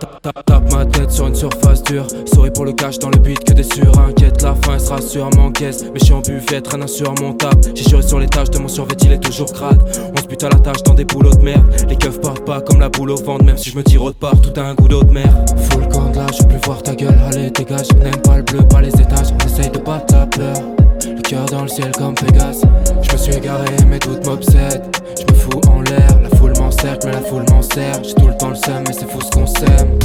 [SPEAKER 8] Tape ma tête sur une surface dure. Souris pour le cash dans le beat que des surinquiètes. La fin sera sûrement caisse. Mais en buffet, traîne insurmontable. J'ai juré sur les tâches de mon survêt, il est toujours crade. On se bute à la tâche dans des boulots de merde. Les keufs partent pas comme la boule au ventre. Même si je me tire autre part, tout a un goût d'eau de mer. Full camp là, je plus voir ta gueule. Allez, dégage. N'aime pas le bleu, pas les étages. Essaye de pas ta peur. Le cœur dans le ciel comme Pégase. Je me suis égaré, mes doutes m'obsèdent. Je me fous en l'air, la mais la foule m'enserre. J'ai tout le temps le seum, mais c'est fou ce qu'on s'aime.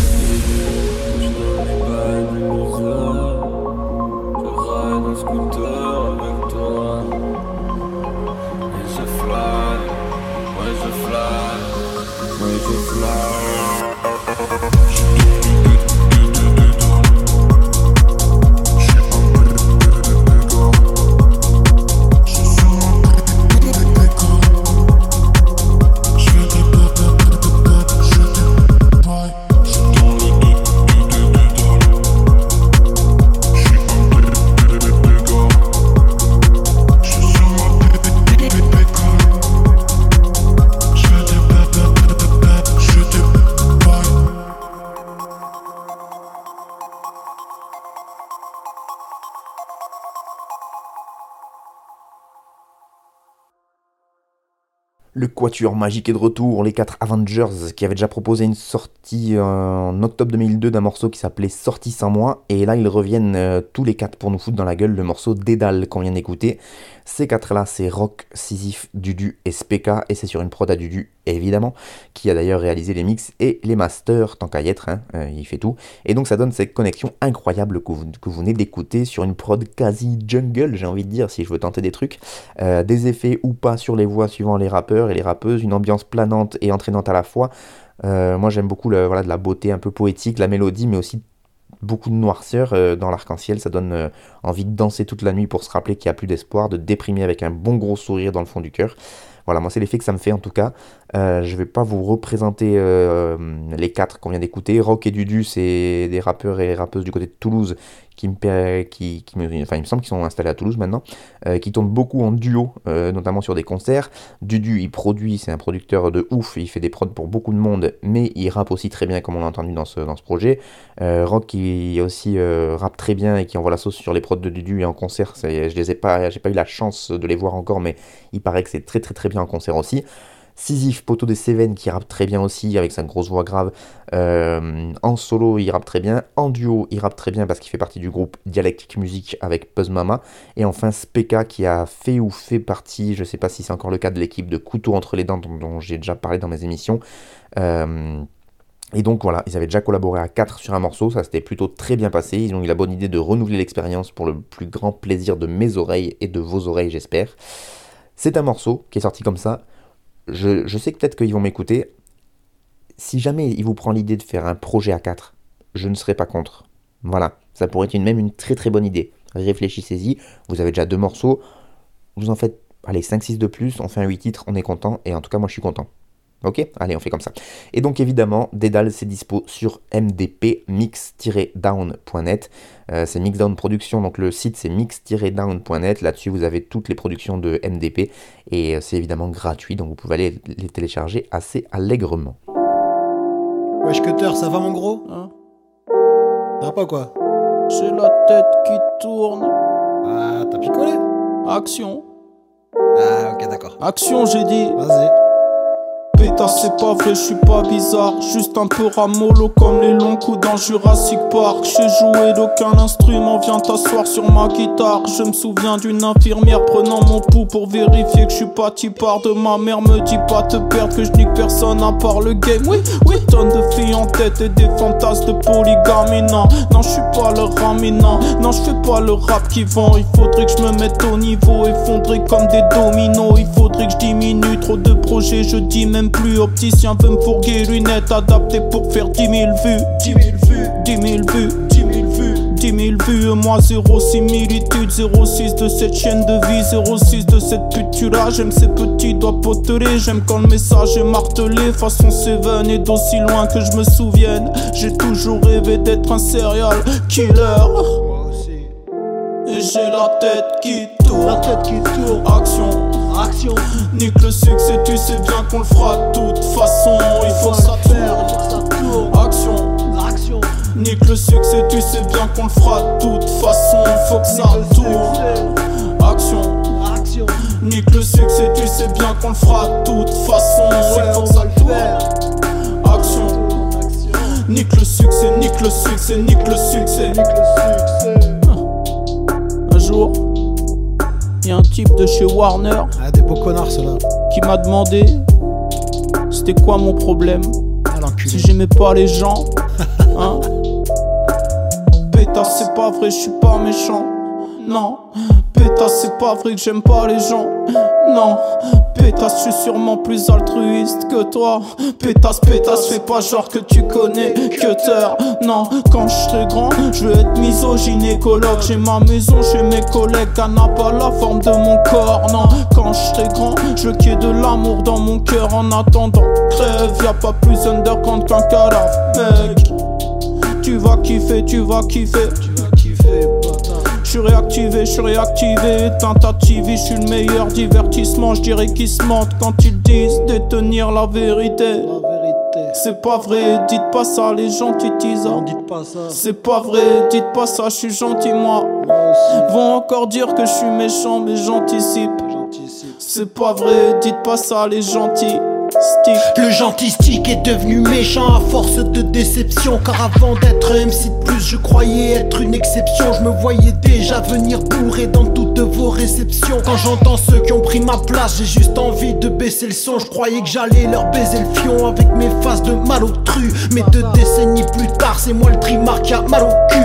[SPEAKER 1] Le Quatuor Magique est de retour, les 4 Avengers qui avaient déjà proposé une sortie en octobre 2002 d'un morceau qui s'appelait Sortie sans moi, et là ils reviennent euh, tous les 4 pour nous foutre dans la gueule le morceau Dédale qu'on vient d'écouter. Ces quatre là, c'est Rock, Sisyphe, Dudu et Speka, et c'est sur une prod à Dudu, évidemment, qui a d'ailleurs réalisé les mix et les masters, tant qu'à y être, hein, euh, il fait tout. Et donc ça donne cette connexion incroyable que vous, venez d'écouter sur une prod quasi jungle, j'ai envie de dire, si je veux tenter des trucs. Euh, des effets ou pas sur les voix suivant les rappeurs et les rappeuses, une ambiance planante et entraînante à la fois. Euh, moi j'aime beaucoup voilà, de la beauté un peu poétique, la mélodie, mais aussi beaucoup de noirceur dans l'arc-en-ciel, ça donne envie de danser toute la nuit pour se rappeler qu'il n'y a plus d'espoir, de déprimer avec un bon gros sourire dans le fond du cœur. Voilà, moi c'est l'effet que ça me fait en tout cas. Euh, je vais pas vous représenter les quatre qu'on vient d'écouter. Rock et Dudu, c'est des rappeurs et rappeuses du côté de Toulouse qui me, qui, qui me, enfin, il me semble qu'ils sont installés à Toulouse maintenant, euh, qui tournent beaucoup en duo, euh, notamment sur des concerts. Dudu, il produit, c'est un producteur de ouf, il fait des prods pour beaucoup de monde, mais il rappe aussi très bien, comme on l'a entendu dans ce, dans ce projet. Euh, Rock, qui aussi rappe très bien et qui envoie la sauce sur les prods de Dudu et en concert. Je les ai pas, j'ai pas eu la chance de les voir encore, mais il paraît que c'est très très très bien en concert aussi. Sisyphe, poteau des Cévennes, qui rappe très bien aussi, avec sa grosse voix grave. Euh, en solo, il rappe très bien. En duo, il rappe très bien parce qu'il fait partie du groupe Dialectic Music avec Puzz Mama. Et enfin, Speka, qui a fait ou fait partie, je sais pas si c'est encore le cas de l'équipe de Couteau entre les dents, dont, j'ai déjà parlé dans mes émissions. Euh, et donc voilà, ils avaient déjà collaboré à 4 sur un morceau, ça s'était plutôt très bien passé. Ils ont eu la bonne idée de renouveler l'expérience pour le plus grand plaisir de mes oreilles et de vos oreilles, j'espère. C'est un morceau qui est sorti comme ça. Je, je sais que peut-être qu'ils vont m'écouter. Si jamais il vous prend l'idée de faire un projet à 4, je ne serai pas contre. Voilà, ça pourrait être une, même une très très bonne idée. Réfléchissez-y, vous avez déjà deux morceaux, vous en faites, allez, 5-6 de plus, on fait un 8 titres, on est content, et en tout cas moi je suis content. Ok Allez, on fait comme ça. Et donc évidemment, Dédale, c'est dispo sur mdp-mix-down.net. Euh, c'est Mixdown Production, donc le site c'est mix-down.net. Là-dessus, vous avez toutes les productions de MDP et euh, c'est évidemment gratuit, donc vous pouvez aller les télécharger assez allègrement.
[SPEAKER 9] Wesh Cutter, ça va mon gros? Hein? Ça va pas quoi?
[SPEAKER 10] J'ai la tête qui tourne.
[SPEAKER 9] Ah, t'as picolé?
[SPEAKER 10] Action.
[SPEAKER 9] Ah, ok, d'accord.
[SPEAKER 10] Action, j'ai dit.
[SPEAKER 9] Vas-y
[SPEAKER 10] pétasse, c'est pas vrai, je suis pas bizarre. Juste un peu ramolo comme les longs coups dans Jurassic Park. J'ai joué d'aucun instrument, viens t'asseoir sur ma guitare. Je me souviens d'une infirmière prenant mon pouls pour vérifier que je suis pas tipard de ma mère. Me dis pas te perdre, que je nique personne à part le game. Oui, oui, tonne de filles en tête et des fantasmes de polygamie. Non, non, je suis pas le raminant. Non, je fais pas le rap qui vend. Il faudrait que je me mette au niveau, effondré comme des dominos. Il faudrait que je diminue trop de projets, je dis même plus opticien veut me fourguer lunettes adaptées pour faire 10 000 vues. 10 000 vues. 10 000 vues. 10 000 vues. 10 000 vues, moi zéro similitude 06 de cette chaîne de vie 06 de cette pute tu là J'aime ces petits doigts potelés J'aime quand le message est martelé. Façon Seven et d'aussi loin que je me souvienne. J'ai toujours rêvé d'être un serial killer. Et j'ai la tête qui tourne
[SPEAKER 9] La tête qui tourne
[SPEAKER 10] Action
[SPEAKER 9] Action
[SPEAKER 10] Nique le succès, tu sais bien qu'on le fera de toute façon. Il faut que ça tourne. Action.
[SPEAKER 9] Action.
[SPEAKER 10] Nique le succès, tu sais bien qu'on le fera de toute façon. Il faut que ça tourne. Action.
[SPEAKER 9] Action.
[SPEAKER 10] Nique le succès, tu sais bien qu'on le fera de toute façon. Il faut que ça tourne. Action. Nique le succès, nique le succès, nique le succès.
[SPEAKER 9] Nique le succès.
[SPEAKER 10] Un jour y a un type de chez Warner.
[SPEAKER 9] Ah, des beaux connards, ceux-là.
[SPEAKER 10] Qui m'a demandé c'était quoi mon problème.
[SPEAKER 9] Ah,
[SPEAKER 10] si j'aimais pas les gens. Hein Pétasse, c'est pas vrai, je suis pas méchant. Non. Pétasse, c'est pas vrai que j'aime pas les gens. Non, pétasse, je suis sûrement plus altruiste que toi. Pétasse, pétasse, fais pas genre que tu connais Cutter. Non, quand je serai grand, je veux être misogynécologue. J'ai ma maison chez mes collègues, n'a pas la forme de mon corps. Non, quand je serai grand, je veux qu'il y ait de l'amour dans mon cœur. En attendant, crève, y a pas plus underground qu'un cadavre, mec. Tu vas kiffer. Tu vas kiffer, je suis réactivé, je suis réactivé, tentative, je suis le meilleur divertissement, je dirais qu'ils se mentent quand ils disent détenir la vérité. C'est pas vrai, dites pas ça, les
[SPEAKER 9] pas ça.
[SPEAKER 10] C'est pas vrai, dites pas ça, je suis gentil moi. Vont encore dire que je suis méchant, mais. J'anticipe. C'est pas vrai, dites pas ça, les gentils.
[SPEAKER 11] Le gentil stick est devenu méchant à force de déception. Car avant d'être MC de plus je croyais être une exception. Je me voyais déjà venir bourré dans toutes vos réceptions. Quand j'entends ceux qui ont pris ma place j'ai juste envie de baisser le son. Je croyais que j'allais leur baiser le fion avec mes faces de malotru Mais deux décennies plus tard c'est moi le trimar qui a mal au cul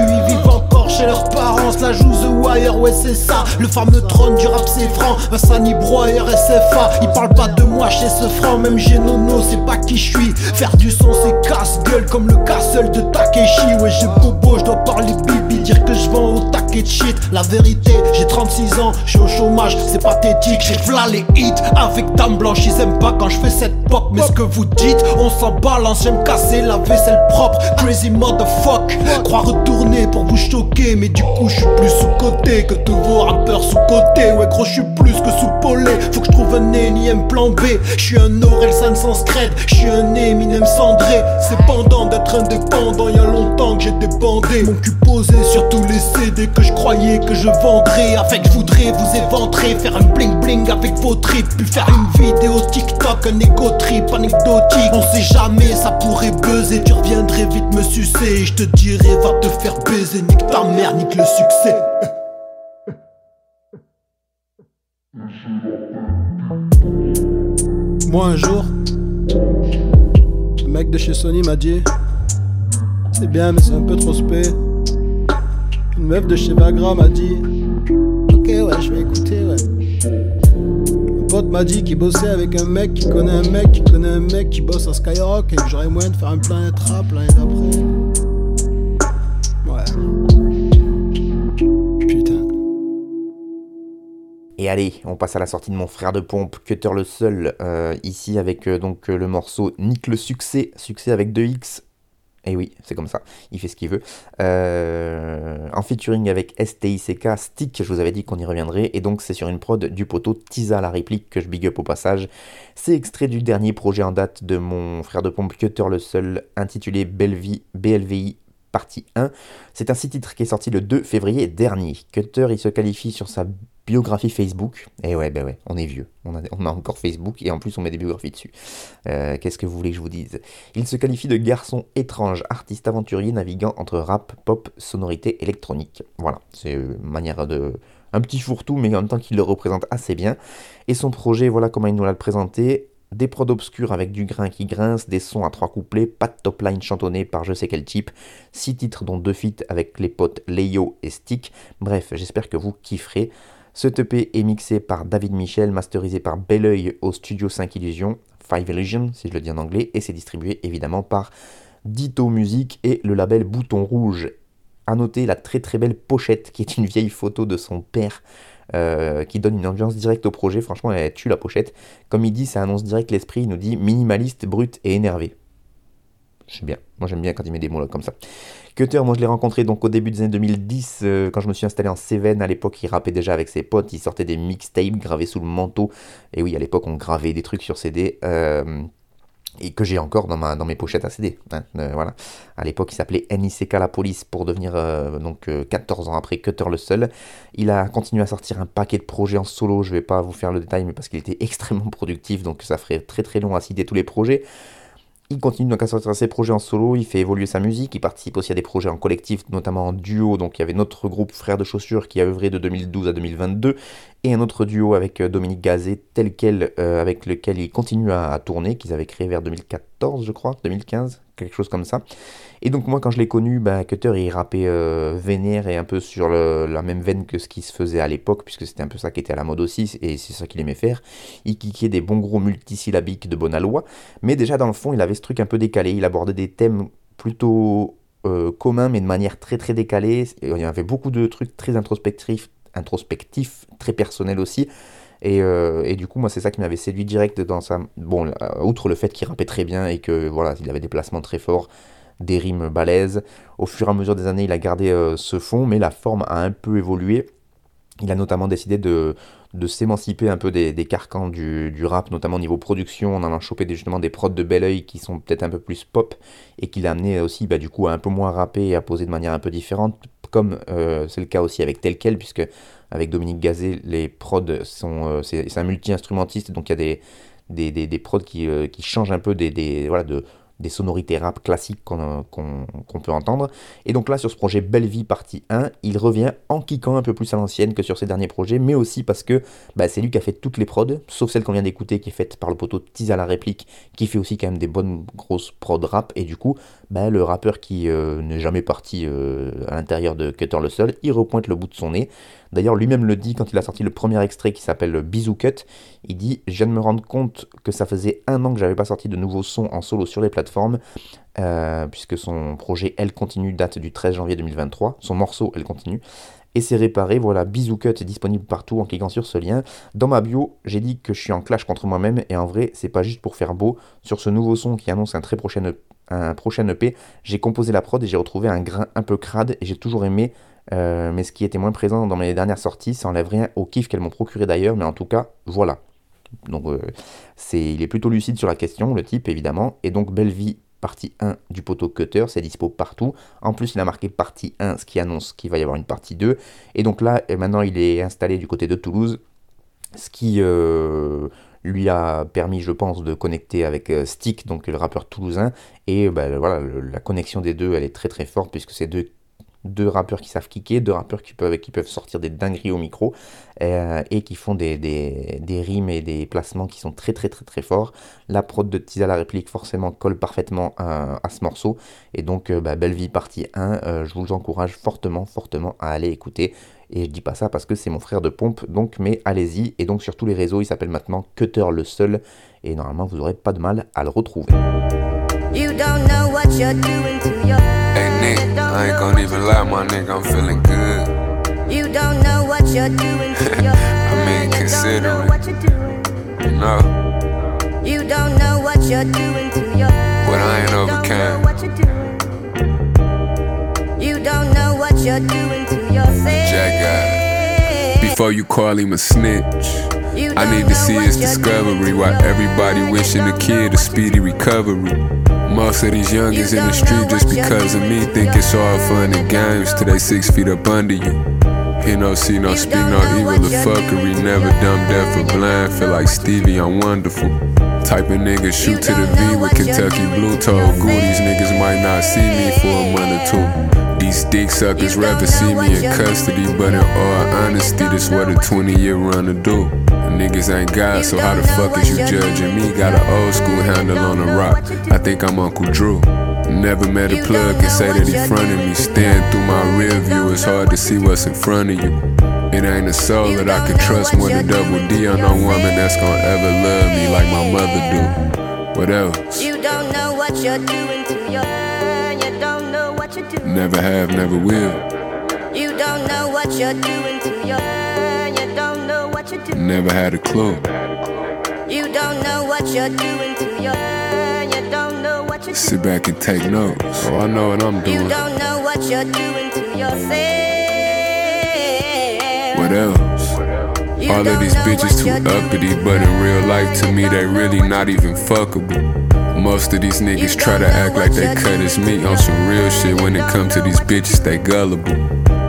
[SPEAKER 11] chez leurs parents, la joue The Wire, ouais c'est ça. Le fameux trône du rap c'est franc, Vassani Broyer SFA Ils parlent pas de moi chez ce franc, même j'ai nono, c'est pas qui je suis. Faire du son c'est casse-gueule comme le castle de Takeshi. Ouais j'ai bobo, je dois parler bibi, dire que je vends au taquet de shit. La vérité, j'ai 36 ans, je suis au chômage, c'est pathétique. J'ai v'là les hits avec dame blanche, ils aiment pas quand je fais cette pop Mais ce que vous dites, on s'en balance, j'aime casser la vaisselle propre. Crazy motherfuck, croire retourner pour vous choquer Mais du coup je suis plus sous-côté que tous vos rappeurs sous-côté Ouais gros je suis plus que sous-polé, faut que je trouve un énième plan B. Je suis un Orelsan sans scred, je suis un Eminem cendré. C'est pendant d'être indépendant, y a longtemps que j'ai débandé. Mon cul posé sur tous les CD que je croyais que je vendrais. Avec je voudrais vous éventrer, faire un bling bling avec vos tripes Puis faire une vidéo TikTok, un égo trip anecdotique. On sait jamais, ça pourrait buzzer, tu reviendrais vite me sucer. Je te dirais va te faire baiser, nique ta mère, nique le succès.
[SPEAKER 9] Moi un jour, le mec de chez Sony m'a dit C'est bien mais c'est un peu trop spé. Une meuf de chez Vagra m'a dit Ok ouais je vais écouter ouais. Un pote m'a dit qu'il bossait avec un mec qui connaît un mec qui connaît un mec qui bosse à Skyrock et que j'aurais moyen de faire un planète rap l'année d'après. Ouais. Putain.
[SPEAKER 1] Et allez, on passe à la sortie de mon frère de pompe, Cutter le seul, euh, ici avec euh, donc euh, le morceau Nick le succès, succès avec 2X. Et oui, c'est comme ça, il fait ce qu'il veut. Euh, en featuring avec STICK, Stick, je vous avais dit qu'on y reviendrait, et donc c'est sur une prod du poteau Tisa la réplique que je big up au passage. C'est extrait du dernier projet en date de mon frère de pompe Cutter le seul, intitulé Bellevie, BLVI partie 1. C'est un six titre qui est sorti le 2 février dernier. Cutter, il se qualifie sur sa biographie Facebook. Et ouais, ben ouais, on est vieux. On a, on a encore Facebook et en plus on met des biographies dessus. Euh, Qu'est-ce que vous voulez que je vous dise? Il se qualifie de garçon étrange, artiste aventurier naviguant entre rap, pop, sonorité électronique. Voilà, c'est une manière de... Un petit fourre-tout, mais en même temps qu'il le représente assez bien. Et son projet, voilà comment il nous l'a présenté des prods obscurs avec du grain qui grince, des sons à trois couplets, pas de top line chantonné par je sais quel type, six titres dont deux feats avec les potes Leyo et Stick. Bref, j'espère que vous kifferez. Ce EP est mixé par David Michel, masterisé par Belleuil au studio 5 Illusions, Five Illusion si je le dis en anglais, et c'est distribué évidemment par Dito Music et le label Bouton Rouge. A noter la très très belle pochette qui est une vieille photo de son père euh, qui donne une ambiance directe au projet. Franchement, elle tue la pochette. Comme il dit, ça annonce direct l'esprit. Il nous dit minimaliste, brut et énervé. C'est bien. Moi, j'aime bien quand il met des mots comme ça. Cutter, moi, je l'ai rencontré donc au début des années 2010, euh, quand je me suis installé en Cévennes. À l'époque, il rappait déjà avec ses potes. Il sortait des mixtapes gravés sous le manteau. Et oui, à l'époque, on gravait des trucs sur CD. Euh, et que j'ai encore dans, mes pochettes à CD. Hein, euh, voilà. À l'époque, il s'appelait NICK La Police pour devenir euh, donc 14 ans après Cutter le seul. Il a continué à sortir un paquet de projets en solo. Je vais pas vous faire le détail, mais parce qu'il était extrêmement productif, donc ça ferait très très long à citer tous les projets. Il continue donc à sortir ses projets en solo, il fait évoluer sa musique, il participe aussi à des projets en collectif, notamment en duo. Donc il y avait notre groupe Frères de Chaussures qui a œuvré de 2012 à 2022, et un autre duo avec Dominique Gazet, tel quel, euh, avec lequel il continue à tourner, qu'ils avaient créé vers 2014, je crois, 2015, quelque chose comme ça. Et donc moi quand je l'ai connu, bah, Cutter il rappait euh, vénère et un peu sur la même veine que ce qui se faisait à l'époque, puisque c'était un peu ça qui était à la mode aussi, et c'est ça qu'il aimait faire. Il kickait des bons gros multisyllabiques de bonne aloi, mais déjà dans le fond il avait ce truc un peu décalé, il abordait des thèmes plutôt euh, communs mais de manière très très décalée. Il y avait beaucoup de trucs très introspectifs, introspectifs très personnels aussi. Et, euh, et, du coup, moi, c'est ça qui m'avait séduit direct dans sa. Bon, euh, outre le fait qu'il rappait très bien et que voilà, il avait des placements très forts, des rimes balèzes. Au fur et à mesure des années, il a gardé euh, ce fond, mais la forme a un peu évolué. Il a notamment décidé de, de s'émanciper un peu des, des carcans du, rap, notamment au niveau production, en allant choper justement des prods de bel oeil qui sont peut-être un peu plus pop et qu'il a amené aussi bah, du coup à un peu moins rapper et à poser de manière un peu différente, comme c'est le cas aussi avec Tel Quel, puisque avec Dominique Gazet, les prods sont. Euh, c'est un multi-instrumentiste, donc il y a des, prods qui, euh, qui changent un peu des, sonorités rap classiques qu'on qu peut entendre. Et donc là, sur ce projet Belle Vie partie 1, il revient en kickant un peu plus à l'ancienne que sur ses derniers projets, mais aussi parce que bah, c'est lui qui a fait toutes les prods, sauf celle qu'on vient d'écouter qui est faite par le poteau Tisa la réplique, qui fait aussi quand même des bonnes grosses prod rap, et du coup, bah, le rappeur qui euh, n'est jamais parti euh, à l'intérieur de Cutter le Seul, il repointe le bout de son nez. D'ailleurs, lui-même le dit quand il a sorti le premier extrait qui s'appelle Bisou Cut. Il dit Je viens de me rendre compte que ça faisait un an que j'avais pas sorti de nouveaux sons en solo sur les plateformes, euh, puisque son projet Elle Continue date du 13 janvier 2023. Son morceau Elle Continue. Et c'est réparé, voilà, Bisou Cut disponible partout en cliquant sur ce lien. Dans ma bio, j'ai dit que je suis en clash contre moi-même, et en vrai, c'est pas juste pour faire beau. Sur ce nouveau son qui annonce un très prochain, un prochain EP, j'ai composé la prod et j'ai retrouvé un grain un peu crade, et j'ai toujours aimé euh, mais ce qui était moins présent dans mes dernières sorties, ça enlève rien au kiff qu'elles m'ont procuré d'ailleurs, mais en tout cas, voilà. Donc, euh, c'est, il est plutôt lucide sur la question, le type évidemment, et donc Belle Vie, partie 1 du poteau cutter, c'est dispo partout. En plus, il a marqué partie 1, ce qui annonce qu'il va y avoir une partie 2. Et donc là, maintenant, il est installé du côté de Toulouse, ce qui euh, lui a permis, je pense, de connecter avec euh, Stick, donc le rappeur toulousain. Et bah, voilà, la connexion des deux, elle est très très forte, puisque c'est deux rappeurs qui savent kicker, deux rappeurs qui peuvent, qui peuvent sortir des dingueries au micro euh, et qui font des, rimes et des placements qui sont très très très très forts. La prod de Tisa la réplique forcément colle parfaitement à, ce morceau et donc euh, bah, Belle Vie partie 1, euh, je vous encourage fortement fortement à aller écouter Et je dis pas ça parce que c'est mon frère de pompe, donc mais allez-y. Et donc sur tous les réseaux, il s'appelle maintenant Cutter le Seul. Et normalement, vous aurez pas de mal à le retrouver.
[SPEAKER 12] You don't know what you're doing to your Hey Nick, I ain't gonna even lie, my nigga, I'm feeling good. You don't know what you're doing to your I mean, consider it. You know? You don't know what you're doing to your But I ain't overcame. You're doing to yourself. Jack
[SPEAKER 13] Before you call him a snitch. I need to see his discovery Why everybody wishing the kid a speedy recovery. Most of these youngins in the street just because of me think it's all fun and games till they six feet up under you. Hear no, see no, speak no evil or fuckery. Never dumb, deaf or blind. Feel like Stevie, I'm wonderful. Type of nigga shoot to the V with Kentucky Blue Toe. Goo, these niggas might not see me for a month or two. These dick suckers rather see me in custody, but in all honesty, this what a 20 year run to do. Niggas ain't God, so how the fuck is you judging me? Got an old school handle on a rock. I think I'm Uncle Drew. Never met a plug and say that he fronted me. Stand through my rear view, it's hard to see what's in front of you. It ain't a soul that I can trust more than double D on no woman that's gonna ever love me like my mother do. What else?
[SPEAKER 12] You don't know what you're doing to your
[SPEAKER 13] Never have, never will.
[SPEAKER 12] You don't know what you're doing to your you don't know what you're doing.
[SPEAKER 13] Never had a clue.
[SPEAKER 12] You don't know what you're doing to your you don't know what you're doing.
[SPEAKER 13] Sit back and take notes. Oh, I know what I'm doing.
[SPEAKER 12] You don't know what you're doing to yourself.
[SPEAKER 13] What else? All of these bitches too uppity, but in real life to me they really not even fuckable. Most of these niggas try to act like they cut as meat on some real shit when it come to these bitches, they gullible.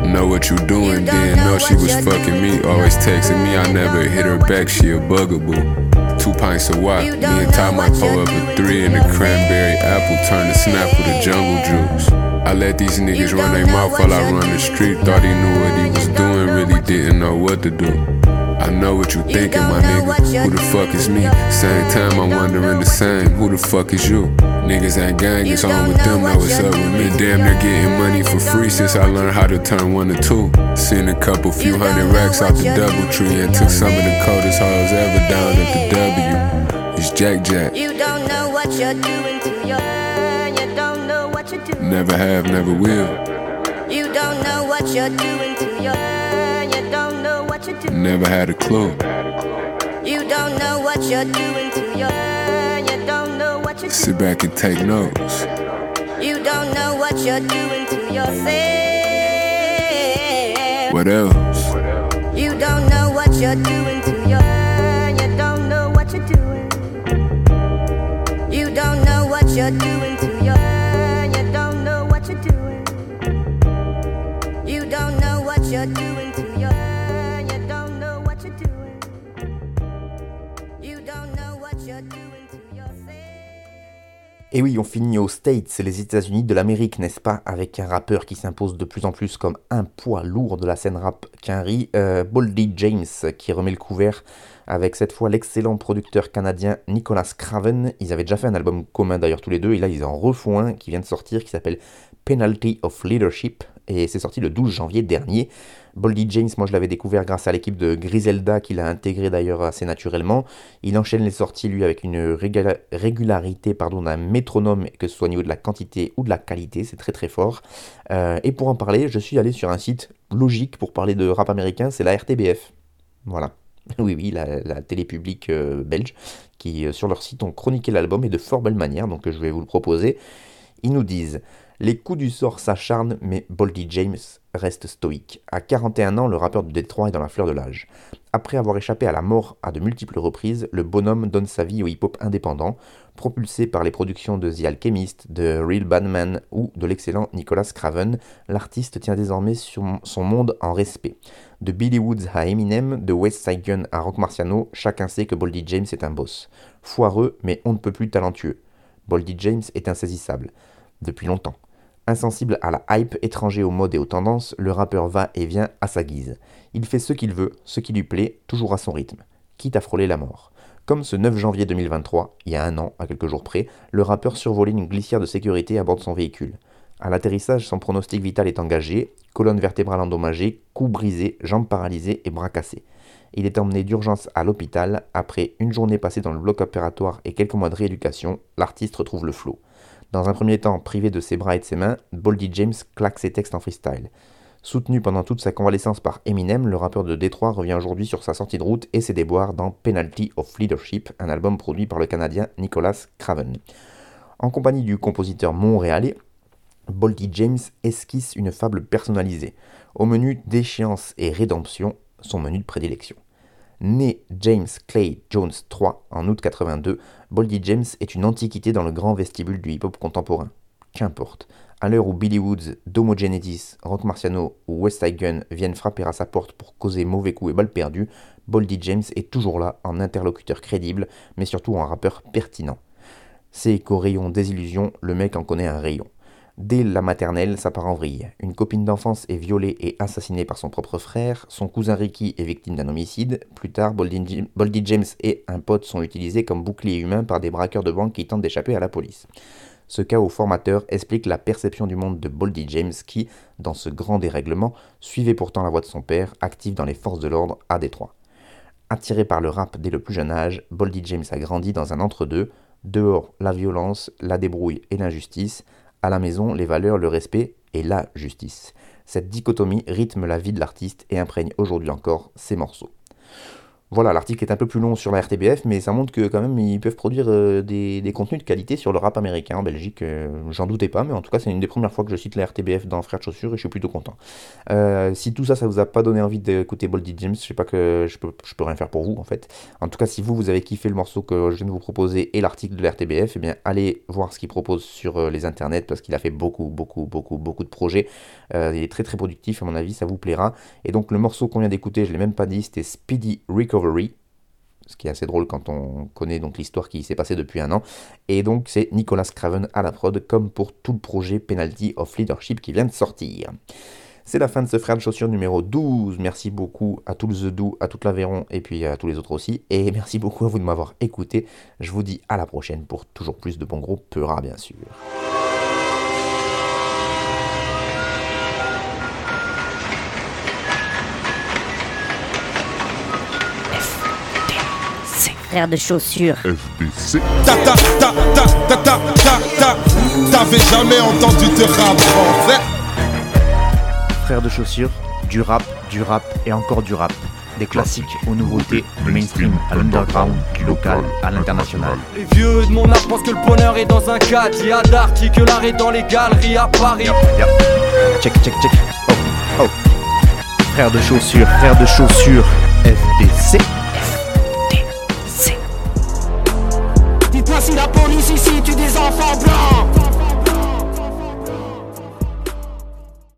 [SPEAKER 13] Know what you doing, didn't know she was fucking me. Always texting me, I never hit her back, she a bugaboo. Two pints of wop, me and Ty might pull up a three and a cranberry apple, turn to snap with a jungle juice. I let these niggas run their mouth while I run the street. Thought he knew what he was doing, really didn't know what to do. I know what you thinking, my nigga. Who the fuck is me? Same time, I'm wondering the same. Who the fuck is you? Niggas ain't gang, it's on with them, know what's up with me. Damn, they're getting money for free since I learned how to turn one to two. Seen a couple few hundred racks out the double tree and took some of the coldest hoes ever down at the W. It's Jack Jack.
[SPEAKER 12] You don't know what you're doing to your you don't know what you're doing.
[SPEAKER 13] Never have, never will.
[SPEAKER 12] You don't know what you're doing to your know what you're doing.
[SPEAKER 13] Never had a clue.
[SPEAKER 12] You don't know what you're doing to your you don't know what you're.
[SPEAKER 13] Sit back and take notes.
[SPEAKER 12] You don't know what you're doing to yourself.
[SPEAKER 13] What else?
[SPEAKER 12] You don't know what you're doing to your you don't know what you're doing. You don't know what you're doing
[SPEAKER 1] Et oui, on finit aux States, les États-Unis de l'Amérique, n'est-ce pas? Avec un rappeur qui s'impose de plus en plus comme un poids lourd de la scène rap riz, euh, Boldy James, qui remet le couvert avec cette fois l'excellent producteur canadien Nicolas Craven. Ils avaient déjà fait un album commun d'ailleurs tous les deux, et là ils en refont un qui vient de sortir qui s'appelle Penalty of Leadership, et c'est sorti le 12 janvier dernier. Boldy James, moi je l'avais découvert grâce à l'équipe de Griselda qu'il a intégré d'ailleurs assez naturellement. Il enchaîne les sorties lui avec une régula- régularité pardon, d'un métronome, que ce soit au niveau de la quantité ou de la qualité, c'est très très fort. Euh, et pour en parler, je suis allé sur un site logique pour parler de rap américain, c'est la RTBF. Voilà. Oui, oui, la, télé publique euh, belge, qui euh, sur leur site ont chroniqué l'album et de fort belle manière, donc je vais vous le proposer. Ils nous disent Les coups du sort s'acharnent, mais Boldy James reste stoïque. À 41 ans, le rappeur de Détroit est dans la fleur de l'âge. Après avoir échappé à la mort à de multiples reprises, le bonhomme donne sa vie au hip-hop indépendant, propulsé par les productions de The Alchemist, de Real Badman ou de l'excellent Nicolas Craven. L'artiste tient désormais son monde en respect. De Billy Woods à Eminem, de West Side Gun à Rock Marciano, chacun sait que Boldy James est un boss. Foireux, mais on ne peut plus talentueux. Boldy James est insaisissable. Depuis longtemps. Insensible à la hype, étranger aux modes et aux tendances, le rappeur va et vient à sa guise. Il fait ce qu'il veut, ce qui lui plaît, toujours à son rythme, quitte à frôler la mort. Comme ce 9 janvier 2023, il y a un an, à quelques jours près, le rappeur survolait une glissière de sécurité à bord de son véhicule. À l'atterrissage, son pronostic vital est engagé, colonne vertébrale endommagée, cou brisé, jambes paralysées et bras cassés. Il est emmené d'urgence à l'hôpital. Après une journée passée dans le bloc opératoire et quelques mois de rééducation, l'artiste retrouve le flot. Dans un premier temps, privé de ses bras et de ses mains, Boldy James claque ses textes en freestyle. Soutenu pendant toute sa convalescence par Eminem, le rappeur de Détroit revient aujourd'hui sur sa sortie de route et ses déboires dans Penalty of Leadership, un album produit par le Canadien Nicholas Craven. En compagnie du compositeur montréalais, Boldy James esquisse une fable personnalisée. Au menu déchéance et rédemption, son menu de prédilection. Né James Clay Jones III en août 82, Boldy James est une antiquité dans le grand vestibule du hip-hop contemporain. Qu'importe. À l'heure où Billy Woods, Domo Genesis, Rock Marciano ou West Side viennent frapper à sa porte pour causer mauvais coups et balles perdues, Boldy James est toujours là en interlocuteur crédible, mais surtout en rappeur pertinent. C'est qu'au rayon désillusion, le mec en connaît un rayon. Dès la maternelle, ça part en vrille. Une copine d'enfance est violée et assassinée par son propre frère, son cousin Ricky est victime d'un homicide, plus tard Boldy James et un pote sont utilisés comme boucliers humains par des braqueurs de banque qui tentent d'échapper à la police. Ce chaos formateur explique la perception du monde de Boldy James qui, dans ce grand dérèglement, suivait pourtant la voie de son père, actif dans les forces de l'ordre à Détroit. Attiré par le rap dès le plus jeune âge, Boldy James a grandi dans un entre-deux, dehors la violence, la débrouille et l'injustice, à la maison les valeurs, le respect et la justice. Cette dichotomie rythme la vie de l'artiste et imprègne aujourd'hui encore ses morceaux. Voilà, l'article est un peu plus long sur la RTBF, mais ça montre que quand même ils peuvent produire euh, des, contenus de qualité sur le rap américain en Belgique. Euh, j'en doutais pas, mais en tout cas c'est une des premières fois que je cite la RTBF dans Frères de Chaussures et je suis plutôt content. Euh, si tout ça, ça vous a pas donné envie d'écouter Boldy James, je sais pas que je peux, rien faire pour vous en fait. En tout cas, si vous vous avez kiffé le morceau que je viens de vous proposer et l'article de la RTBF, eh bien allez voir ce qu'il propose sur les internets parce qu'il a fait beaucoup, beaucoup, beaucoup, beaucoup de projets. il est très très productif à mon avis, ça vous plaira. Et donc le morceau qu'on vient d'écouter, je l'ai même pas dit, c'était Speedy Recovery ce qui est assez drôle quand on connaît donc l'histoire qui s'est passée depuis un an. Et donc c'est Nicolas Craven à la prod, comme pour tout le projet Penalty of Leadership qui vient de sortir. C'est la fin de ce frère de chaussures numéro 12. Merci beaucoup à tout le The Do, à toute l'Aveyron et puis à tous les autres aussi. Et merci beaucoup à vous de m'avoir écouté. Je vous dis à la prochaine pour toujours plus de bons gros Peura bien sûr.
[SPEAKER 12] De chaussures.
[SPEAKER 14] FBC. Ta ta ta ta ta ta ta ta. T'avais jamais entendu de rap français.
[SPEAKER 1] Frères de chaussures, du rap, du rap et encore du rap. Des classiques aux nouveautés, du mainstream à l'underground, du local à l'international.
[SPEAKER 15] Les vieux de mon âge pensent que le bonheur est dans un cadre. Il y a que l'art est dans les galeries à Paris.
[SPEAKER 1] Check, check, check. Oh, oh. Frères de chaussures, frères de chaussures, FDC.
[SPEAKER 16] Dites-moi la police ici tue des enfants blancs.